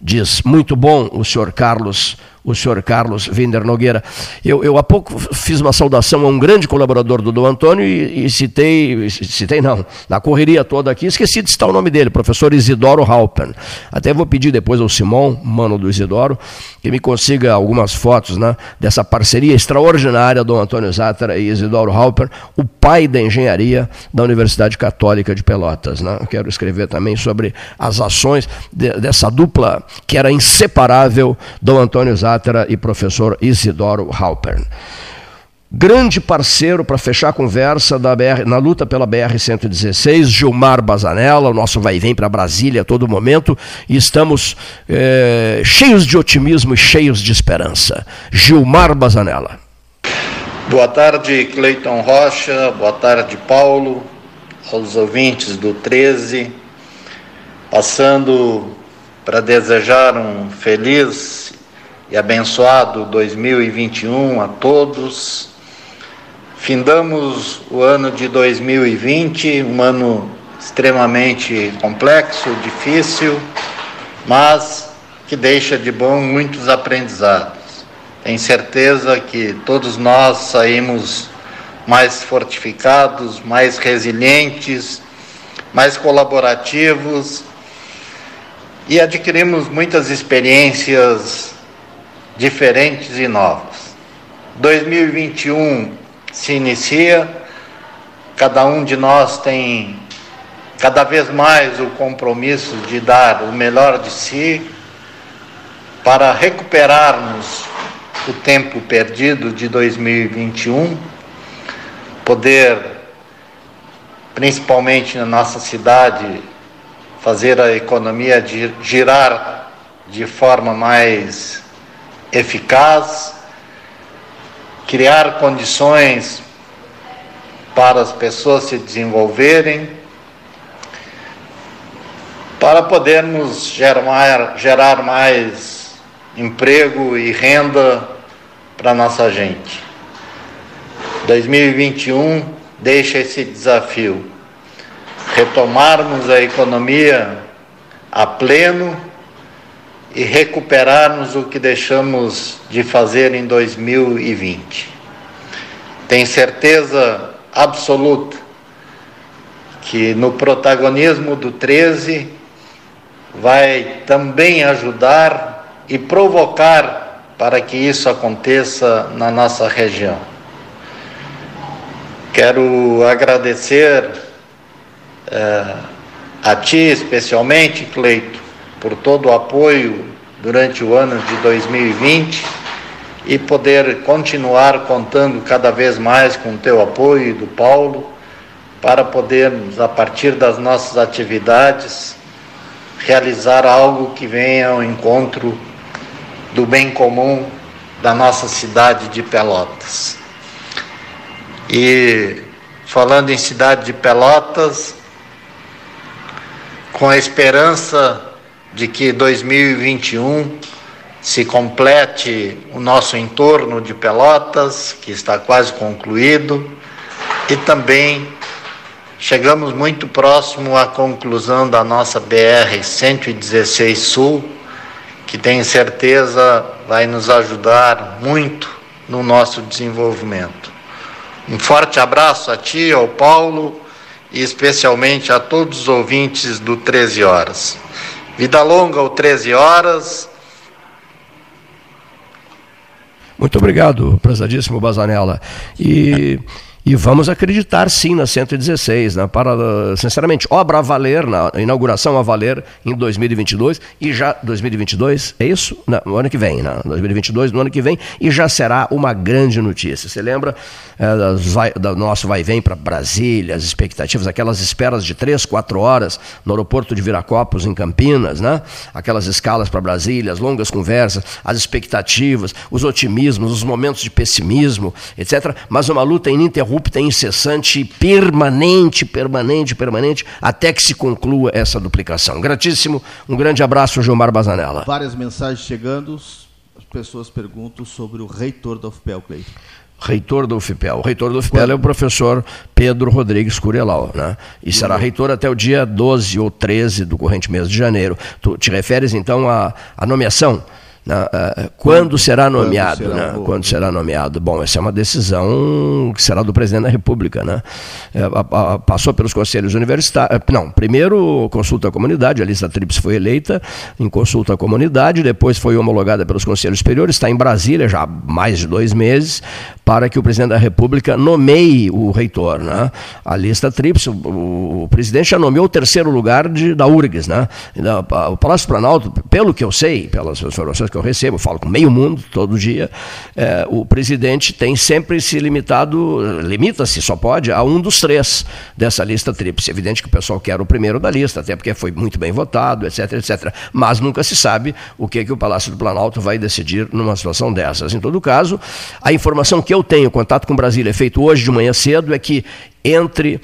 Diz muito bom o senhor Carlos o senhor Carlos Vinder Nogueira. Eu, eu há pouco fiz uma saudação a um grande colaborador do Dom Antônio e, e, citei, citei não, na correria toda aqui, esqueci de citar o nome dele, professor Isidoro Halpen. Até vou pedir depois ao Simão, mano do Isidoro, que me consiga algumas fotos né, dessa parceria extraordinária Dom Antônio Zátara e Isidoro Halpen, o pai da engenharia da Universidade Católica de Pelotas. Né? Quero escrever também sobre as ações de, dessa dupla que era inseparável, Dom Antônio Zátara E professor Isidoro Halpern. Grande parceiro para fechar a conversa BR, na luta pela BR-116, Gilmar Bazanella, o nosso vai e vem para Brasília a todo momento, e estamos é, cheios de otimismo e cheios de esperança. Gilmar Bazanella. Boa tarde, Cleiton Rocha, boa tarde, Paulo, aos ouvintes do 13, passando para desejar um feliz e abençoado 2021 a todos Findamos o ano de 2020, um ano extremamente complexo, difícil, mas que deixa de bom muitos aprendizados. Tenho certeza que todos nós saímos mais fortificados, mais resilientes, mais colaborativos e adquirimos muitas experiências diferentes e novas. 2021 se inicia, cada um de nós tem cada vez mais o compromisso de dar o melhor de si para recuperarmos o tempo perdido de 2021, poder, principalmente na nossa cidade, fazer a economia girar de forma mais eficaz criar condições para as pessoas se desenvolverem, para podermos gerar, gerar mais emprego e renda para nossa gente. 2021 deixa esse desafio. Retomarmos a economia a pleno e recuperarmos o que deixamos de fazer em 2020. Tenho certeza absoluta que no protagonismo do 13 vai também ajudar e provocar para que isso aconteça na nossa região. Quero agradecer uh, a ti especialmente, Cleito, por todo o apoio durante o ano de 2020 e poder continuar contando cada vez mais com o teu apoio e do Paulo para podermos, a partir das nossas atividades, realizar algo que venha ao encontro do bem comum da nossa cidade de Pelotas. E falando em cidade de Pelotas, com a esperança de que 2021 se complete o nosso entorno de Pelotas, que está quase concluído, e também chegamos muito próximo à conclusão da nossa BR 116 Sul, que tenho certeza vai nos ajudar muito no nosso desenvolvimento. Um forte abraço a ti, ao Paulo e especialmente a todos os ouvintes do 13 Horas. Vida longa ou 13 horas. Muito obrigado, prezadíssimo Bazanella. E e vamos acreditar sim na 116, né, para, sinceramente, obra a valer, na inauguração a valer em 2022 e já 2022, é isso? Não, no ano que vem, né? 2022, no ano que vem, e já será uma grande notícia. Você lembra é, do nosso vai vem para Brasília, as expectativas, aquelas esperas de 3, 4 horas no aeroporto de Viracopos, em Campinas, né? Aquelas escalas para Brasília, as longas conversas, as expectativas, os otimismos, os momentos de pessimismo, etc. Mas uma luta ininterrupta ininterrupta, incessante, permanente, permanente, permanente, até que se conclua essa duplicação. Gratíssimo, um grande abraço, Gilmar Bazanella. Várias mensagens chegando, as pessoas perguntam sobre o reitor da UFPEL, Cleiton reitor da UFPEL. O reitor da UFPEL é o professor Pedro Rodrigues Curiel, né? E será reitor até o dia 12 ou 13 do corrente mês de janeiro. Tu te referes então à, à nomeação quando será nomeado? Quando será, né? Quando será nomeado? Bom, essa é uma decisão que será do presidente da República. Né? É, passou pelos conselhos universitários. Eh, não, primeiro consulta à comunidade, a lista tríplice foi eleita em consulta à comunidade, depois foi homologada pelos conselhos superiores, está em Brasília já há mais de dois meses, para que o presidente da República nomeie o reitor. Né? A lista tríplice, o, o presidente já nomeou o terceiro lugar de, da URGS. Né? O Palácio Planalto, pelo que eu sei, pelas informações que eu recebo, eu falo com meio mundo todo dia, é, o presidente tem sempre se limitado, limita-se, só pode, a um dos três dessa lista tríplice. Evidente que o pessoal quer o primeiro da lista, até porque foi muito bem votado, etc, etc. Mas nunca se sabe o que, que o Palácio do Planalto vai decidir numa situação dessas. Em todo caso, a informação que eu tenho, contato com Brasília, é feito hoje de manhã cedo, é que entre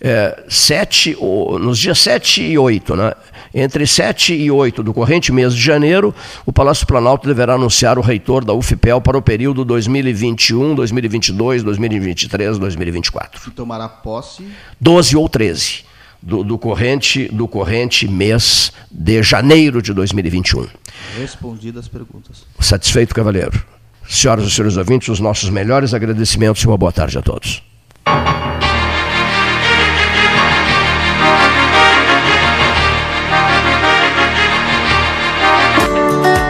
é, sete, nos dias 7 e 8, né? entre 7 e 8 do corrente mês de janeiro, o Palácio Planalto deverá anunciar o reitor da UFPEL para o período 2021, 2022, 2023, 2024. E tomará posse? 12 ou 13 do, do, corrente, do corrente mês de janeiro de 2021. Respondidas as perguntas. Satisfeito, cavaleiro. Senhoras e senhores ouvintes, os nossos melhores agradecimentos e uma boa tarde a todos.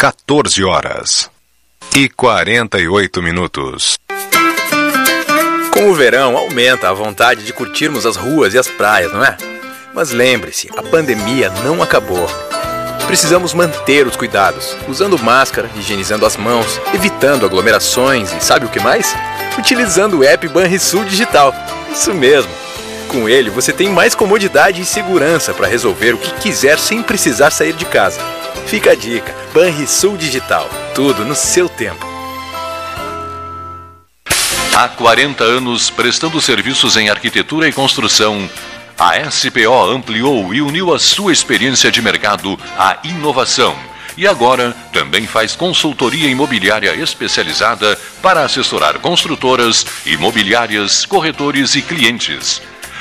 14 horas e 48 minutos. Com o verão, aumenta a vontade de curtirmos as ruas e as praias, não é? Mas lembre-se, a pandemia não acabou. Precisamos manter os cuidados, usando máscara, higienizando as mãos, evitando aglomerações e sabe o que mais? Utilizando o app Banrisul Digital. Isso mesmo. Com ele, você tem mais comodidade e segurança para resolver o que quiser sem precisar sair de casa. Fica a dica: Banrisul Digital. Tudo no seu tempo. Há 40 anos prestando serviços em arquitetura e construção, a SPO ampliou e uniu a sua experiência de mercado à inovação. E agora também faz consultoria imobiliária especializada para assessorar construtoras, imobiliárias, corretores e clientes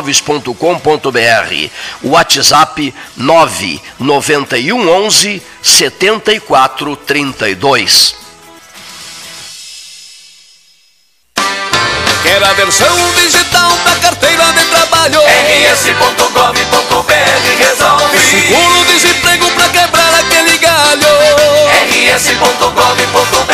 imóveis.com.br. WhatsApp 991 11 74 32. Quer a versão digital da carteira de trabalho? rs.gov.br resolve. Seguro-desemprego pra quebrar aquele galho. rs.gov.br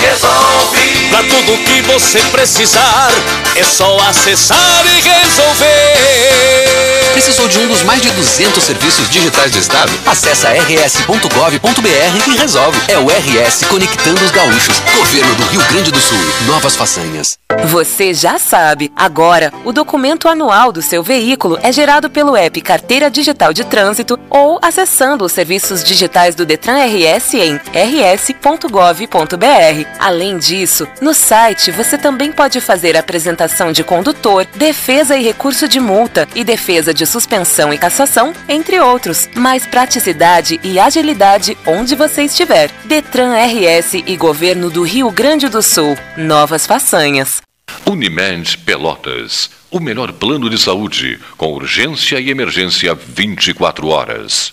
resolve. Pra tudo que você precisar, é só acessar e resolver. Precisou de um dos mais de 200 serviços digitais do Estado? Acesse rs.gov.br e resolve. É o RS Conectando os Gaúchos. Governo do Rio Grande do Sul. Novas façanhas. Você já sabe. Agora, o documento anual do seu veículo é gerado pelo app Carteira Digital de Trânsito ou acessando os serviços digitais do Detran RS em rs.gov.br. Além disso, no site você também pode fazer apresentação de condutor, defesa e recurso de multa e defesa de suspensão e cassação, entre outros. Mais praticidade e agilidade onde você estiver. Detran RS e Governo do Rio Grande do Sul. Novas façanhas. Unimed Pelotas. O melhor plano de saúde, com urgência e emergência 24 horas.